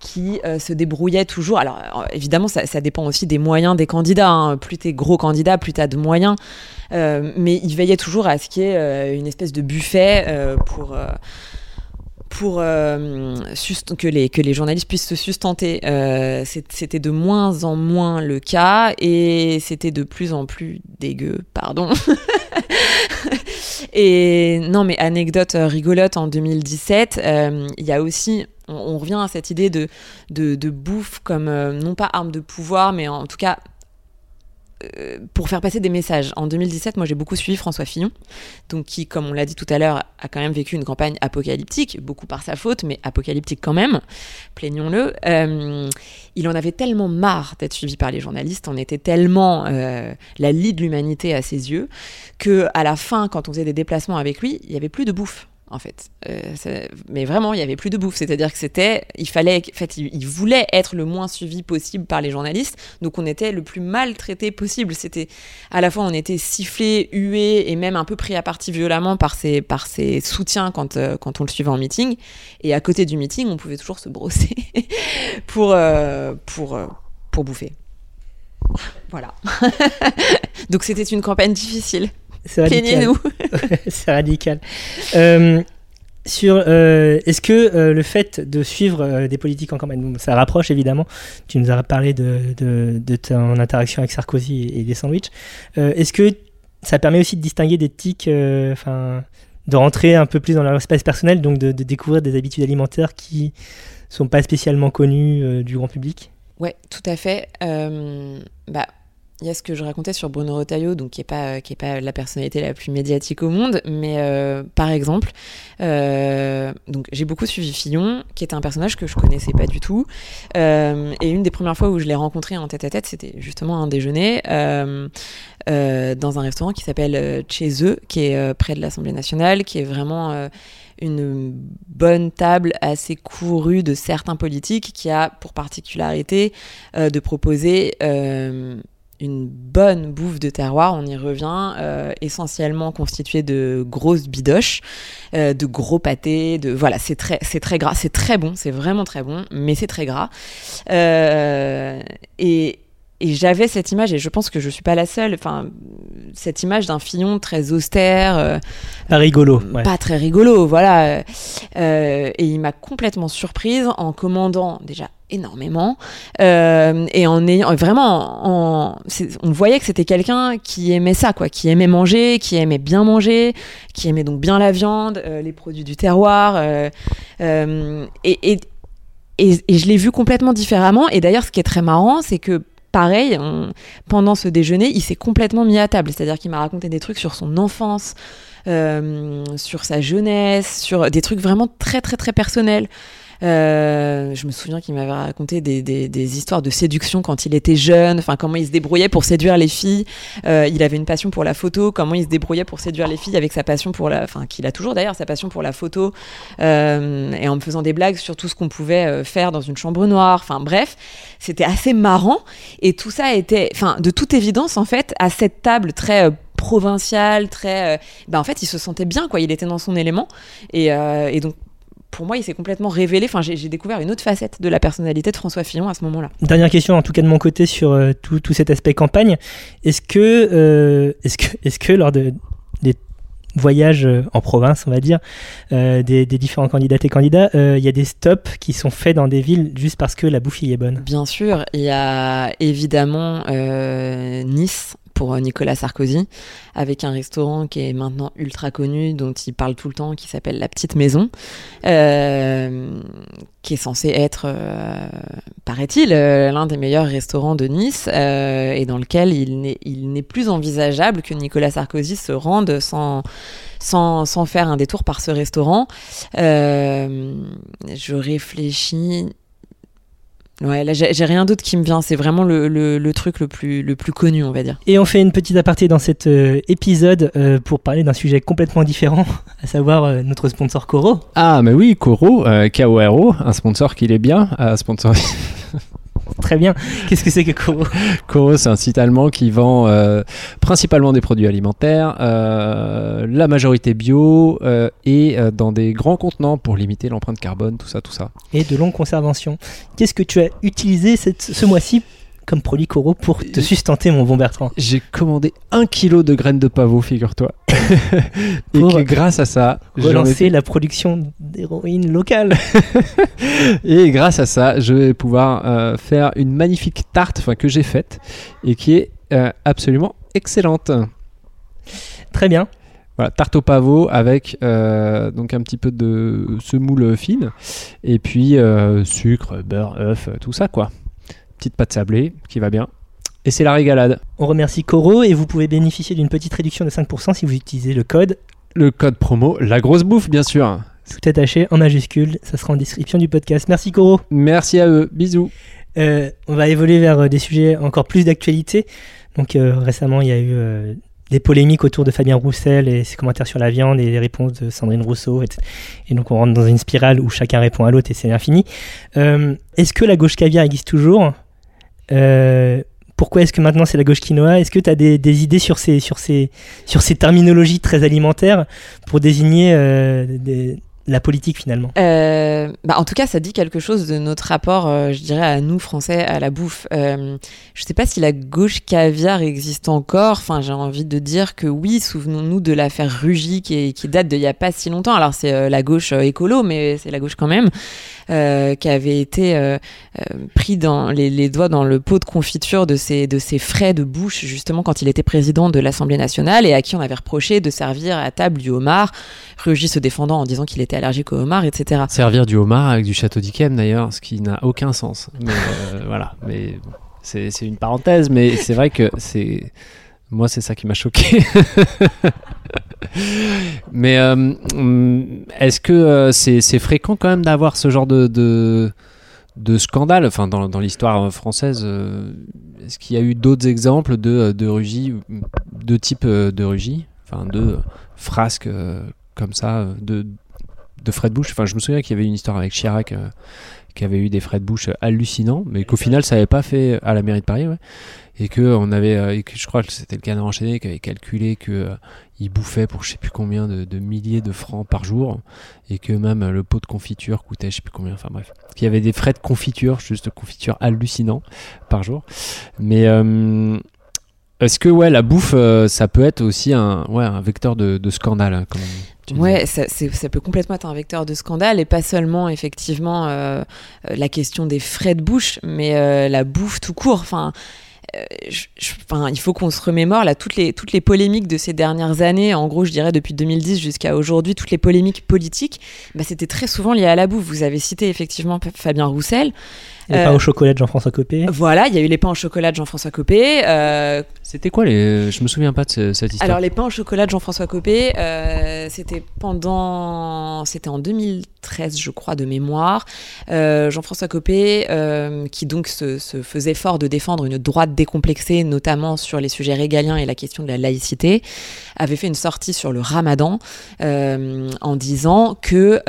F: qui euh, se débrouillaient toujours. Alors euh, évidemment, ça, ça dépend aussi des moyens des candidats. hein. Plus t'es gros candidat, plus t'as de moyens. Euh, mais ils veillaient toujours à ce qu'il y ait euh, une espèce de buffet euh, pour. pour que, les, que les journalistes puissent se sustenter. C'était de moins en moins le cas et c'était de plus en plus dégueu, pardon. et non, mais anecdote rigolote en 2017, euh, il y a aussi, on, revient à cette idée de, de, bouffe comme, non pas arme de pouvoir, mais en tout cas pour faire passer des messages. En 2017, moi j'ai beaucoup suivi François Fillon, donc qui, comme on l'a dit tout à l'heure, a quand même vécu une campagne apocalyptique, beaucoup par sa faute, mais apocalyptique quand même, plaignons-le. Euh, il en avait tellement marre d'être suivi par les journalistes, on était tellement euh, la lie de l'humanité à ses yeux, que à la fin, quand on faisait des déplacements avec lui, il y avait plus de bouffe. En fait. Euh, mais vraiment, il y avait plus de bouffe. C'est-à-dire que c'était, il fallait, en fait, il, voulait être le moins suivi possible par les journalistes. Donc on était le plus maltraité possible. C'était à la fois on était sifflé, hué et même un peu pris à partie violemment par ses par ses soutiens quand euh, quand on le suivait en meeting. Et à côté du meeting, on pouvait toujours se brosser pour euh, pour pour bouffer. Voilà. Donc c'était une campagne difficile.
D: C'est radical.
F: Plaignez-nous.
D: c'est radical. Euh, sur, euh, est-ce que euh, le fait de suivre euh, des politiques en campagne, ça rapproche évidemment. Tu nous as parlé de, de, de ton interaction avec Sarkozy et, et des sandwichs. Euh, est-ce que ça permet aussi de distinguer des tics, euh, enfin, de rentrer un peu plus dans leur espace personnel, donc de, de découvrir des habitudes alimentaires qui sont pas spécialement connues euh, du grand public?
F: Ouais, tout à fait. Euh, bah, il y a ce que je racontais sur Bruno Retailleau, donc qui est pas est pas la personnalité la plus médiatique au monde, mais euh, par exemple, euh, j'ai beaucoup suivi Fillon, qui était un personnage que je connaissais pas du tout, Euh, et une des premières fois où je l'ai rencontré en tête à tête, c'était justement un déjeuner euh, euh, dans un restaurant qui s'appelle euh, Chez eux, qui est euh, près de l'Assemblée nationale, qui est vraiment euh, une bonne table assez courue de certains politiques qui a pour particularité euh, de proposer euh, une bonne bouffe de terroir, on y revient, euh, essentiellement constituée de grosses bidoches, euh, de gros pâtés, de voilà, c'est très, c'est très gras, c'est très bon, c'est vraiment très bon, mais c'est très gras. Euh, et et j'avais cette image, et je pense que je suis pas la seule, enfin, cette image d'un Fillon très austère, euh,
D: Pas rigolo. ouais.
F: pas très rigolo, voilà. Euh, et il m'a complètement surprise en commandant déjà énormément euh, et en ayant vraiment en, on voyait que c'était quelqu'un qui aimait ça quoi qui aimait manger qui aimait bien manger qui aimait donc bien la viande euh, les produits du terroir euh, euh, et, et, et, et je l'ai vu complètement différemment et d'ailleurs ce qui est très marrant c'est que pareil pendant ce déjeuner il s'est complètement mis à table c'est à dire qu'il m'a raconté des trucs sur son enfance euh, sur sa jeunesse, sur des trucs vraiment très très très personnels. Euh, je me souviens qu'il m'avait raconté des, des, histoires de séduction quand il était jeune, enfin comment il se débrouillait pour séduire les filles. Euh, il avait une passion pour la photo, comment il se débrouillait pour séduire les filles avec sa passion pour la, enfin qu'il a toujours d'ailleurs sa passion pour la photo, euh, et en me faisant des blagues sur tout ce qu'on pouvait faire dans une chambre noire. Enfin bref, c'était assez marrant et tout ça était, enfin de toute évidence en fait à cette table très provinciale, très, ben en fait il se sentait bien quoi, il était dans son élément et donc pour moi, il s'est complètement révélé. Enfin, j'ai découvert une autre facette de la personnalité de François Fillon à ce moment-là.
D: Dernière question, en tout cas de mon côté, sur euh, tout, tout cet aspect campagne. Est-ce que, euh, que, est-ce que lors de, des voyages euh, en province, on va dire, euh, des, des différents candidates et candidats, euh, il y a des stops qui sont faits dans des villes juste parce que la bouffe y est bonne?
F: Bien sûr, il y a évidemment euh, Nice pour euh, Nicolas Sarkozy, avec un restaurant qui est maintenant ultra connu, dont il parle tout le temps, qui s'appelle La Petite Maison, euh, qui est censé être, euh, paraît-il, l'un des meilleurs restaurants de Nice, et dans lequel il n'est, plus envisageable que Nicolas Sarkozy se rende sans, sans, sans faire un détour par ce restaurant. Je réfléchis. Ouais, là j'ai rien d'autre qui me vient. C'est vraiment le, le, le truc le plus, le plus connu, on va dire.
D: Et on fait une petite aparté dans cet euh, épisode euh, pour parler d'un sujet complètement différent, à savoir euh, notre sponsor Coro.
E: Ah, mais oui, Koro, euh, K-O-R-O, un sponsor qu'il est bien à sponsoriser.
D: Très bien. Qu'est-ce que c'est que Coro
E: Koro, c'est un site allemand qui vend euh, principalement des produits alimentaires, euh, la majorité bio euh, et dans des grands contenants pour limiter l'empreinte carbone, tout ça, tout ça.
D: Et de longue conservation. Qu'est-ce que tu as utilisé cette, ce mois-ci comme produit Coro pour te sustenter, mon bon Bertrand
E: J'ai commandé un kilo de graines de pavot, figure-toi. et
D: Pour
E: que grâce à ça, j'en ai
D: Relancer la production d'héroïne locale.
E: Et grâce à ça, je vais pouvoir euh, faire une magnifique tarte enfin, que j'ai faite et qui est euh, absolument excellente.
D: Très bien.
E: Voilà, tarte au pavot avec euh, donc un petit peu de semoule fine et puis sucre, beurre, œuf, tout ça quoi. Petite pâte sablée qui va bien. Et c'est la régalade.
D: On remercie Coro et vous pouvez bénéficier d'une petite réduction de 5% si vous utilisez le code
E: Le code promo, la grosse bouffe bien sûr.
D: tout attaché en majuscule. Ça sera en description du podcast. Merci Coro.
E: Merci à eux, bisous.
D: Euh, on va évoluer vers euh, des sujets encore plus d'actualité. Donc euh, récemment, il y a eu euh, des polémiques autour de Fabien Roussel et ses commentaires sur la viande et les réponses de Sandrine Rousseau. Et, et donc on rentre dans une spirale où chacun répond à l'autre et c'est infini. Est-ce que la gauche caviar existe toujours? Euh, pourquoi est-ce que maintenant c'est la gauche quinoa Est-ce que tu as des, des, idées sur ces, sur, ces, sur ces terminologies très alimentaires pour désigner euh, des, la politique finalement
F: euh, bah En tout cas, ça dit quelque chose de notre rapport, euh, je dirais, à nous, Français, à la bouffe. Euh, je ne sais pas si la gauche caviar existe encore. Enfin, j'ai envie de dire que oui, souvenons-nous de l'affaire Rugy qui, qui date d'il n'y a pas si longtemps. Alors, c'est la gauche écolo, mais c'est la gauche quand même. Qui avait été pris dans les, les, doigts dans le pot de confiture de ses, de ses frais de bouche, justement, quand il était président de l'Assemblée nationale et à qui on avait reproché de servir à table du homard, Rugy se défendant en disant qu'il était allergique au homard, etc.
E: Servir du homard avec du château d'Yquem, d'ailleurs, ce qui n'a aucun sens. Mais voilà, mais c'est une parenthèse, mais c'est vrai que c'est. Moi, c'est ça qui m'a choqué. Mais euh, est-ce que euh, c'est fréquent quand même d'avoir ce genre de, scandale enfin, dans, l'histoire française euh, Est-ce qu'il y a eu d'autres exemples de, de rugis, de type de rugis, enfin de frasques comme ça, de, de frais de bouche Enfin, je me souviens qu'il y avait une histoire avec Chirac qui avait eu des frais de bouche hallucinants, mais qu'au final ça. n'avait pas fait à la mairie de Paris, ouais. et que on avait, et que je crois que c'était le canard enchaîné qui avait calculé que il bouffait pour je sais plus combien de, milliers de francs par jour et que même le pot de confiture coûtait je sais plus combien enfin bref. Il y avait des frais de confiture juste de confiture hallucinants par jour. Mais euh, est-ce que ouais la bouffe euh, ça peut être aussi un ouais un vecteur de, scandale hein,
F: Ouais, ça, ça, peut complètement être un vecteur de scandale et pas seulement effectivement euh, la question des frais de bouche, mais la bouffe tout court. Enfin, euh, enfin, il faut qu'on se remémore là toutes les toutes les polémiques de ces dernières années. En gros, je dirais depuis 2010 jusqu'à aujourd'hui, toutes les polémiques politiques, bah, c'était très souvent lié à la bouffe. Vous avez cité effectivement Fabien Roussel.
D: Les pains au chocolat de Jean-François Copé.
F: Voilà, il y a eu les pains au chocolat de Jean-François Copé.
E: Euh, c'était quoi les Je me souviens pas de cette histoire.
F: Alors les pains au chocolat de Jean-François Copé, euh, c'était pendant, c'était en 2013, je crois, de mémoire. Euh, Jean-François Copé, qui donc se, se, faisait fort de défendre une droite décomplexée, notamment sur les sujets régaliens et la question de la laïcité, avait fait une sortie sur le Ramadan en disant que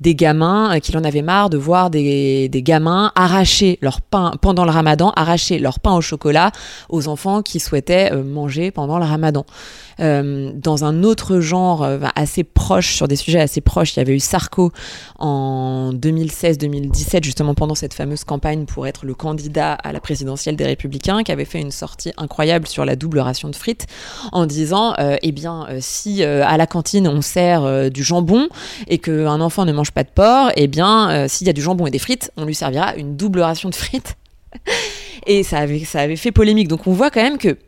F: des gamins, qu'il en avait marre de voir des, des gamins arracher leur pain pendant le ramadan, arracher leur pain au chocolat aux enfants qui souhaitaient euh, manger pendant le ramadan. Euh, dans un autre genre euh, assez proche, sur des sujets assez proches, il y avait eu Sarko en 2016-2017, justement pendant cette fameuse campagne pour être le candidat à la présidentielle des Républicains, qui avait fait une sortie incroyable sur la double ration de frites en disant, eh bien, si à la cantine on sert du jambon et qu'un enfant ne mange pas de porc, eh bien, s'il y a du jambon et des frites, on lui une double ration de frites. Et ça avait, ça avait fait polémique. Donc on voit quand même que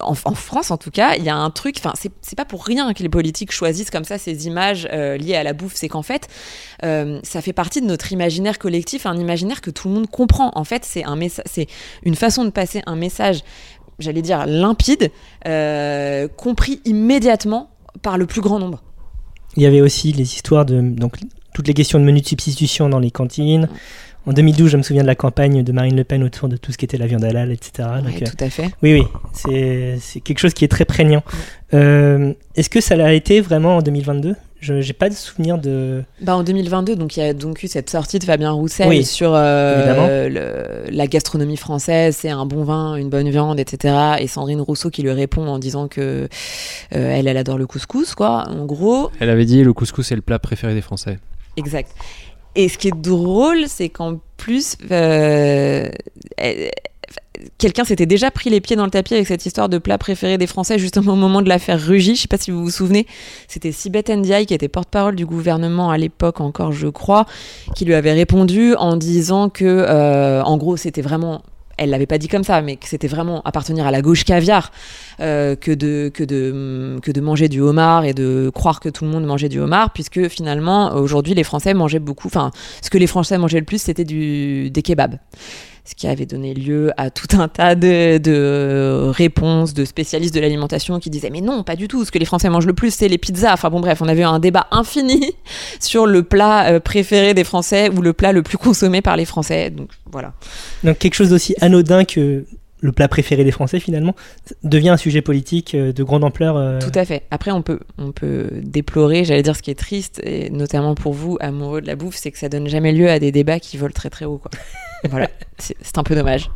F: en, France en tout cas, il y a un truc, enfin c'est pas pour rien que les politiques choisissent comme ça ces images euh, liées à la bouffe, c'est qu'en fait euh, ça fait partie de notre imaginaire collectif, un imaginaire que tout le monde comprend. En fait c'est un c'est une façon de passer un message, j'allais dire limpide, euh, compris immédiatement par le plus grand nombre.
D: Il y avait aussi les histoires de donc toutes les questions de menus de substitution dans les cantines. En 2012, je me souviens de la campagne de Marine Le Pen autour de tout ce qui était la viande halal, etc.
F: Oui, tout à fait.
D: Oui, oui, c'est quelque chose qui est très prégnant. Euh, est-ce que ça l'a été vraiment en 2022 je n'ai pas de souvenir de.
F: Bah en 2022, donc il y a donc eu cette sortie de Fabien Roussel sur euh, la gastronomie française, c'est un bon vin, une bonne viande, etc. Et Sandrine Rousseau qui lui répond en disant que euh, elle, elle adore le couscous, quoi. En gros.
E: Elle avait dit le couscous est le plat préféré des Français.
F: Exact. Et ce qui est drôle, c'est qu'en plus, euh, quelqu'un s'était déjà pris les pieds dans le tapis avec cette histoire de plat préféré des Français justement au moment de l'affaire Rugy. Je sais pas si vous vous souvenez, c'était Sibeth Ndiaye qui était porte-parole du gouvernement à l'époque encore, je crois, qui lui avait répondu en disant que, euh, en gros, c'était vraiment elle l'avait pas dit comme ça, mais que c'était vraiment appartenir à la gauche caviar euh, que, de, manger du homard et de croire que tout le monde mangeait du homard, puisque finalement, aujourd'hui, les Français mangeaient beaucoup, enfin, ce que les Français mangeaient le plus, c'était des kebabs ce qui avait donné lieu à tout un tas de, réponses de spécialistes de l'alimentation qui disaient mais non, pas du tout, ce que les Français mangent le plus, c'est les pizzas. Enfin bon bref, on avait eu un débat infini sur le plat euh, préféré des Français ou le plat le plus consommé par les Français. Donc voilà.
D: Donc quelque chose d'aussi anodin que le plat préféré des Français finalement, devient un sujet politique euh, de grande ampleur. euh,
F: Tout à fait. Après, on peut, on peut déplorer, j'allais dire ce qui est triste, et notamment pour vous, amoureux de la bouffe, c'est que ça donne jamais lieu à des débats qui volent très très haut. Quoi. voilà, c'est un peu dommage.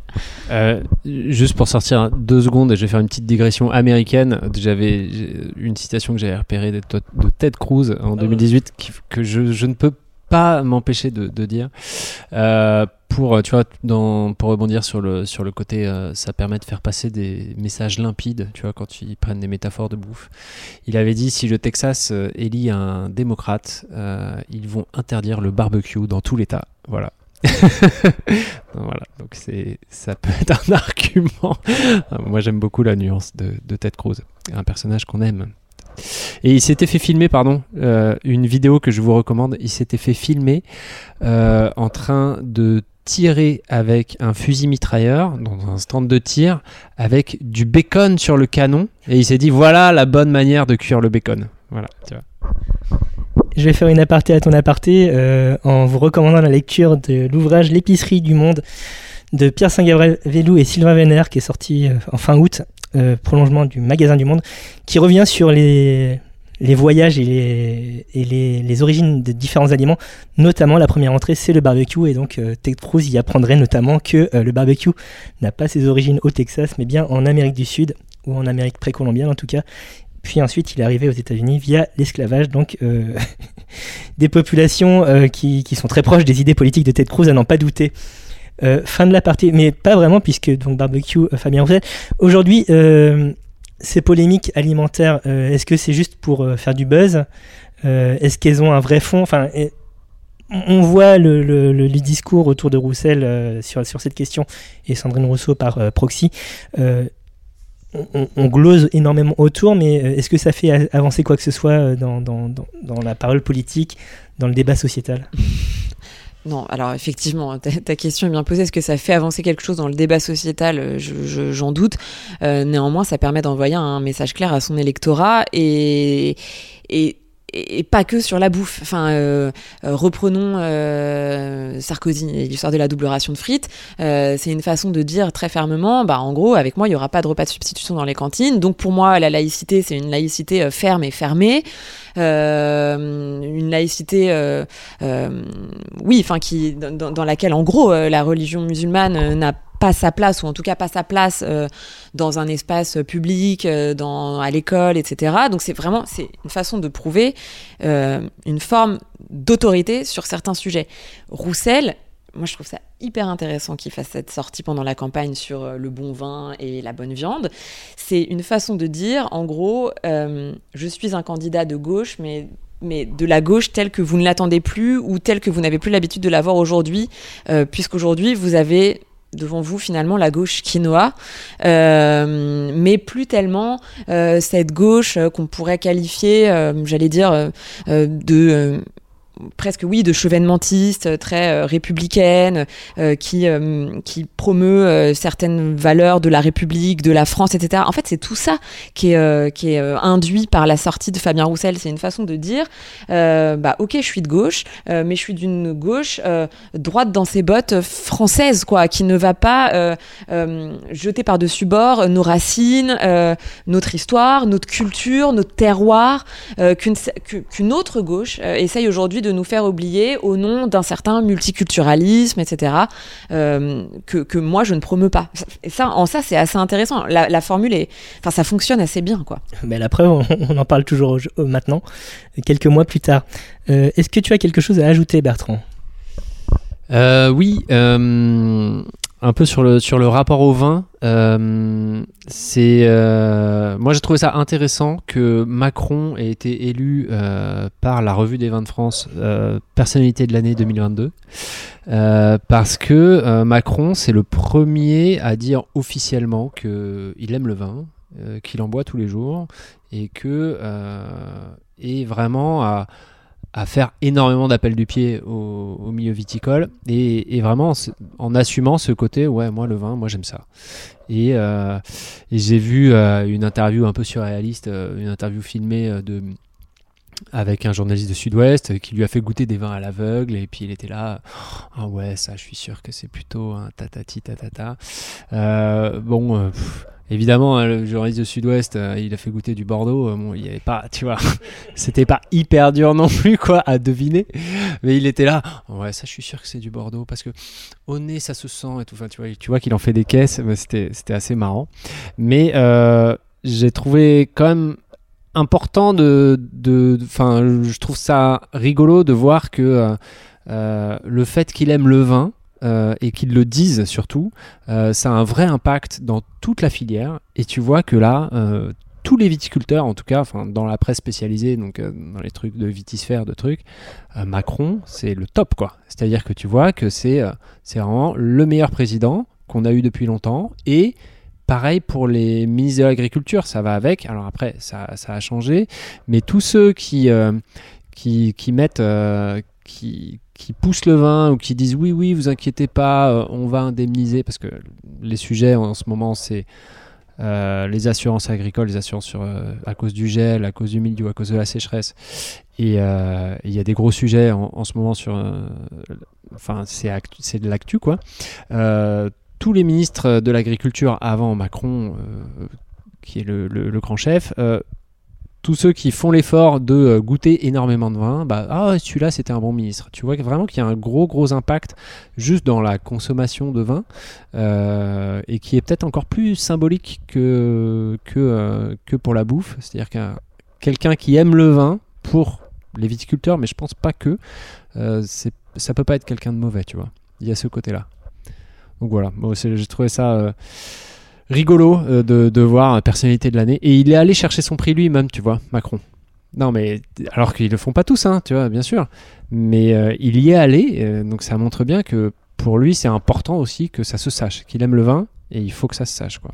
E: Euh, juste pour sortir deux secondes, je vais faire une petite digression américaine. J'avais une citation que j'avais repérée de, de Ted Cruz en 2018 qui- que je, je ne peux pas m'empêcher de, de dire. Euh, pour tu vois, dans, pour rebondir sur le sur le côté, euh, ça permet de faire passer des messages limpides. Tu vois, quand ils prennent des métaphores de bouffe. Il avait dit si le Texas élit un démocrate, euh, ils vont interdire le barbecue dans tout l'État. Voilà. voilà, donc c'est ça peut être un argument. Ah, Moi j'aime beaucoup la nuance de, de Ted Cruz, un personnage qu'on aime. Et il s'était fait filmer, pardon, euh, une vidéo que je vous recommande. Il s'était fait filmer euh, en train de tirer avec un fusil mitrailleur dans un stand de tir avec du bacon sur le canon. Et il s'est dit voilà la bonne manière de cuire le bacon. Voilà, tu vois.
D: Je vais faire une aparté à ton aparté euh, en vous recommandant la lecture de l'ouvrage L'épicerie du monde de Pierre Saint-Gabriel-Vélou et Sylvain Vénère qui est sorti euh, en fin août, euh, prolongement du magasin du monde, qui revient sur les, les voyages et, les, et les, les origines de différents aliments. Notamment, la première entrée, c'est le barbecue. Et donc, euh, Ted Cruz y apprendrait notamment que euh, le barbecue n'a pas ses origines au Texas, mais bien en Amérique du Sud, ou en Amérique précolombienne en tout cas. Puis ensuite, il est arrivé aux États-Unis via l'esclavage, donc euh, des populations euh, qui, sont très proches des idées politiques de Ted Cruz, à n'en pas douter. Euh, fin de la partie, mais pas vraiment, puisque donc barbecue, Fabien Roussel. Aujourd'hui, ces polémiques alimentaires, est-ce que c'est juste pour faire du buzz? Est-ce qu'elles ont un vrai fond? Enfin, on voit le, le- le- les discours autour de Roussel sur, sur cette question et Sandrine Rousseau par proxy. On, on- glose énormément autour, mais euh, est-ce que ça fait avancer quoi que ce soit euh, dans, la parole politique, dans le débat sociétal?
F: Non, alors effectivement, ta, question est bien posée. Est-ce que ça fait avancer quelque chose dans le débat sociétal? Euh, je- je- J'en doute. Néanmoins, ça permet d'envoyer un message clair à son électorat et, et pas que sur la bouffe. Enfin, euh, euh, reprenons euh, Sarkozy et l'histoire de la double ration de frites. Euh, C'est une façon de dire très fermement, bah, en gros, avec moi, il n'y aura pas de repas de substitution dans les cantines. Donc pour moi, la laïcité, c'est une laïcité euh, ferme et fermée. Euh, une laïcité, oui, enfin, qui dans, dans laquelle, en gros, la religion musulmane n'a sa place, ou en tout cas pas sa place euh, dans un espace public, euh, à l'école, etc. Donc c'est vraiment c'est une façon de prouver euh, une forme d'autorité sur certains sujets. Roussel, moi je trouve ça hyper intéressant qu'il fasse cette sortie pendant la campagne sur le bon vin et la bonne viande. C'est une façon de dire, en gros, je suis un candidat de gauche, mais mais de la gauche telle que vous ne l'attendez plus ou telle que vous n'avez plus l'habitude de la voir aujourd'hui, euh, puisqu'aujourd'hui vous avez devant vous finalement la gauche quinoa, euh, mais plus tellement euh, cette gauche euh, qu'on pourrait qualifier, j'allais dire, de presque oui de chevènementiste euh, très euh, républicaine euh, qui euh, qui promeut certaines valeurs de la République de la France etc en fait c'est tout ça qui est qui est induit par la sortie de Fabien Roussel. C'est une façon de dire bah ok je suis de gauche mais je suis d'une gauche droite dans ses bottes françaises quoi qui ne va pas jeter par dessus bord nos racines notre histoire notre culture notre terroir qu'une qu'une autre gauche essaye aujourd'hui nous faire oublier au nom d'un certain multiculturalisme, etc., euh, que, que moi je ne promeux pas. Et ça, en ça, c'est assez intéressant. La, la formule est, enfin, ça fonctionne assez bien, quoi.
D: Mais la preuve, on, on en parle toujours maintenant, quelques mois plus tard. Euh, Est-ce que tu as quelque chose à ajouter, Bertrand?
E: Euh, oui, euh, un peu sur le, sur le rapport au vin. euh, euh, moi, j'ai trouvé ça intéressant que Macron ait été élu euh, par la Revue des vins de France personnalité de l'année 2022. Euh, parce que Macron, c'est le premier à dire officiellement qu'il aime le vin, qu'il en boit tous les jours et que et vraiment à à faire énormément d'appels du pied au, milieu viticole. Et, vraiment en assumant ce côté ouais moi le vin moi j'aime ça. Et, euh, j'ai vu euh, une interview un peu surréaliste euh, une interview filmée de avec un journaliste de Sud-Ouest qui lui a fait goûter des vins à l'aveugle. Et puis il était là ah ouais ça je suis sûr que c'est plutôt un tatati tatata bon évidemment hein, le journaliste de Sud-Ouest euh, il a fait goûter du Bordeaux euh, bon il y avait pas tu vois c'était pas hyper dur non plus quoi à deviner. Mais il était là ouais ça je suis sûr que c'est du Bordeaux parce que au nez ça se sent et tout. Enfin tu vois tu vois qu'il en fait des caisses c'était c'était assez marrant. Mais euh, j'ai trouvé quand même important de, de, enfin, je trouve ça rigolo de voir que euh, euh, le fait qu'il aime le vin euh, et qu'il le dise surtout, euh, ça a un vrai impact dans toute la filière. Et tu vois que là, euh, tous les viticulteurs, en tout cas, enfin, dans la presse spécialisée, donc dans les trucs de vitisphère, de trucs, Macron, c'est le top, quoi. C'est-à-dire que tu vois que c'est, c'est vraiment le meilleur président qu'on a eu depuis longtemps et Pareil pour les ministres de l'Agriculture, ça va avec. Alors après, ça, ça a changé, mais tous ceux qui, qui, qui mettent, qui, qui poussent le vin ou qui disent oui, oui, vous inquiétez pas, euh, on va indemniser, parce que les sujets en ce moment, c'est euh, les assurances agricoles, les assurances sur, euh, à cause du gel, à cause du milieu, à cause de la sécheresse. Et il y a des gros sujets en, ce moment sur. Enfin, c'est de l'actu, quoi. Tous les ministres de l'agriculture avant Macron, qui est le, grand chef, tous ceux qui font l'effort de euh, goûter énormément de vin, bah ah celui-là c'était un bon ministre. Tu vois vraiment qu'il y a un gros gros impact juste dans la consommation de vin euh, et qui est peut-être encore plus symbolique que que euh, que pour la bouffe. C'est-à-dire qu'un quelqu'un qui aime le vin pour les viticulteurs, mais je pense pas que euh, ça peut pas être quelqu'un de mauvais, tu vois. Il y a ce côté-là. Donc voilà, j'ai trouvé ça rigolo euh, de, de voir personnalité de l'année. Et il est allé chercher son prix lui-même, tu vois, Macron. Non, mais alors qu'ils le font pas tous, hein, tu vois, bien sûr. Mais euh, il y est allé, euh, donc ça montre bien que pour lui, c'est important aussi que ça se sache, qu'il aime le vin et il faut que ça se sache, quoi.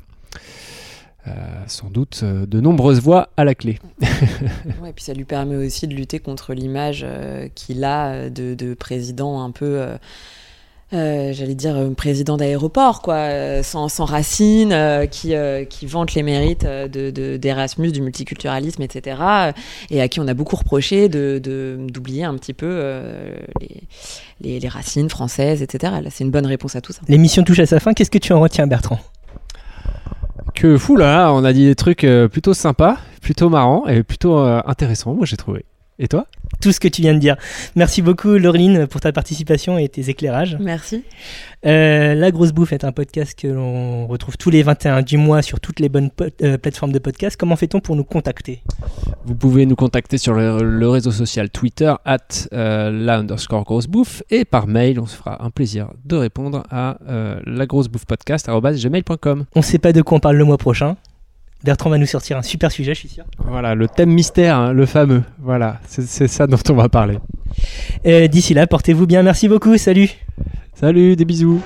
E: Sans doute de nombreuses voix à la clé.
F: Et puis ça lui permet aussi de lutter contre l'image qu'il a de président un peu, euh, j'allais dire, euh, président d'aéroport, quoi, euh, sans, sans racines, euh, qui, euh, qui vante les mérites euh, de, de- d'Erasmus, du multiculturalisme, etc. Et à qui on a beaucoup reproché de, de- d'oublier un petit peu euh, les, les, les racines françaises, etc. Là, c'est une bonne réponse à tout ça.
D: L'émission touche à sa fin. Qu'est-ce que tu en retiens, Bertrand?
E: Que fou là, on a dit des trucs plutôt sympas, plutôt marrants et plutôt intéressants, moi j'ai trouvé. Et toi
D: Tout ce que tu viens de dire. Merci beaucoup, Laureline, pour ta participation et tes éclairages.
F: Merci.
D: Euh, La Grosse Bouffe est un podcast que l'on retrouve tous les 21 du mois sur toutes les bonnes euh, plateformes de podcast. Comment fait-on pour nous contacter?
E: Vous pouvez nous contacter sur le, le réseau social Twitter, at euh, la underscore grosse bouffe, et par mail, on se fera un plaisir de répondre à euh, la grosse bouffe podcast.
D: On ne sait pas de quoi on parle le mois prochain. Bertrand va nous sortir un super sujet, je suis sûr.
E: Voilà, le thème mystère, hein, le fameux. Voilà, c'est ça dont on va parler.
D: D'ici là, portez-vous bien. Merci beaucoup. Salut
E: Salut, des bisous.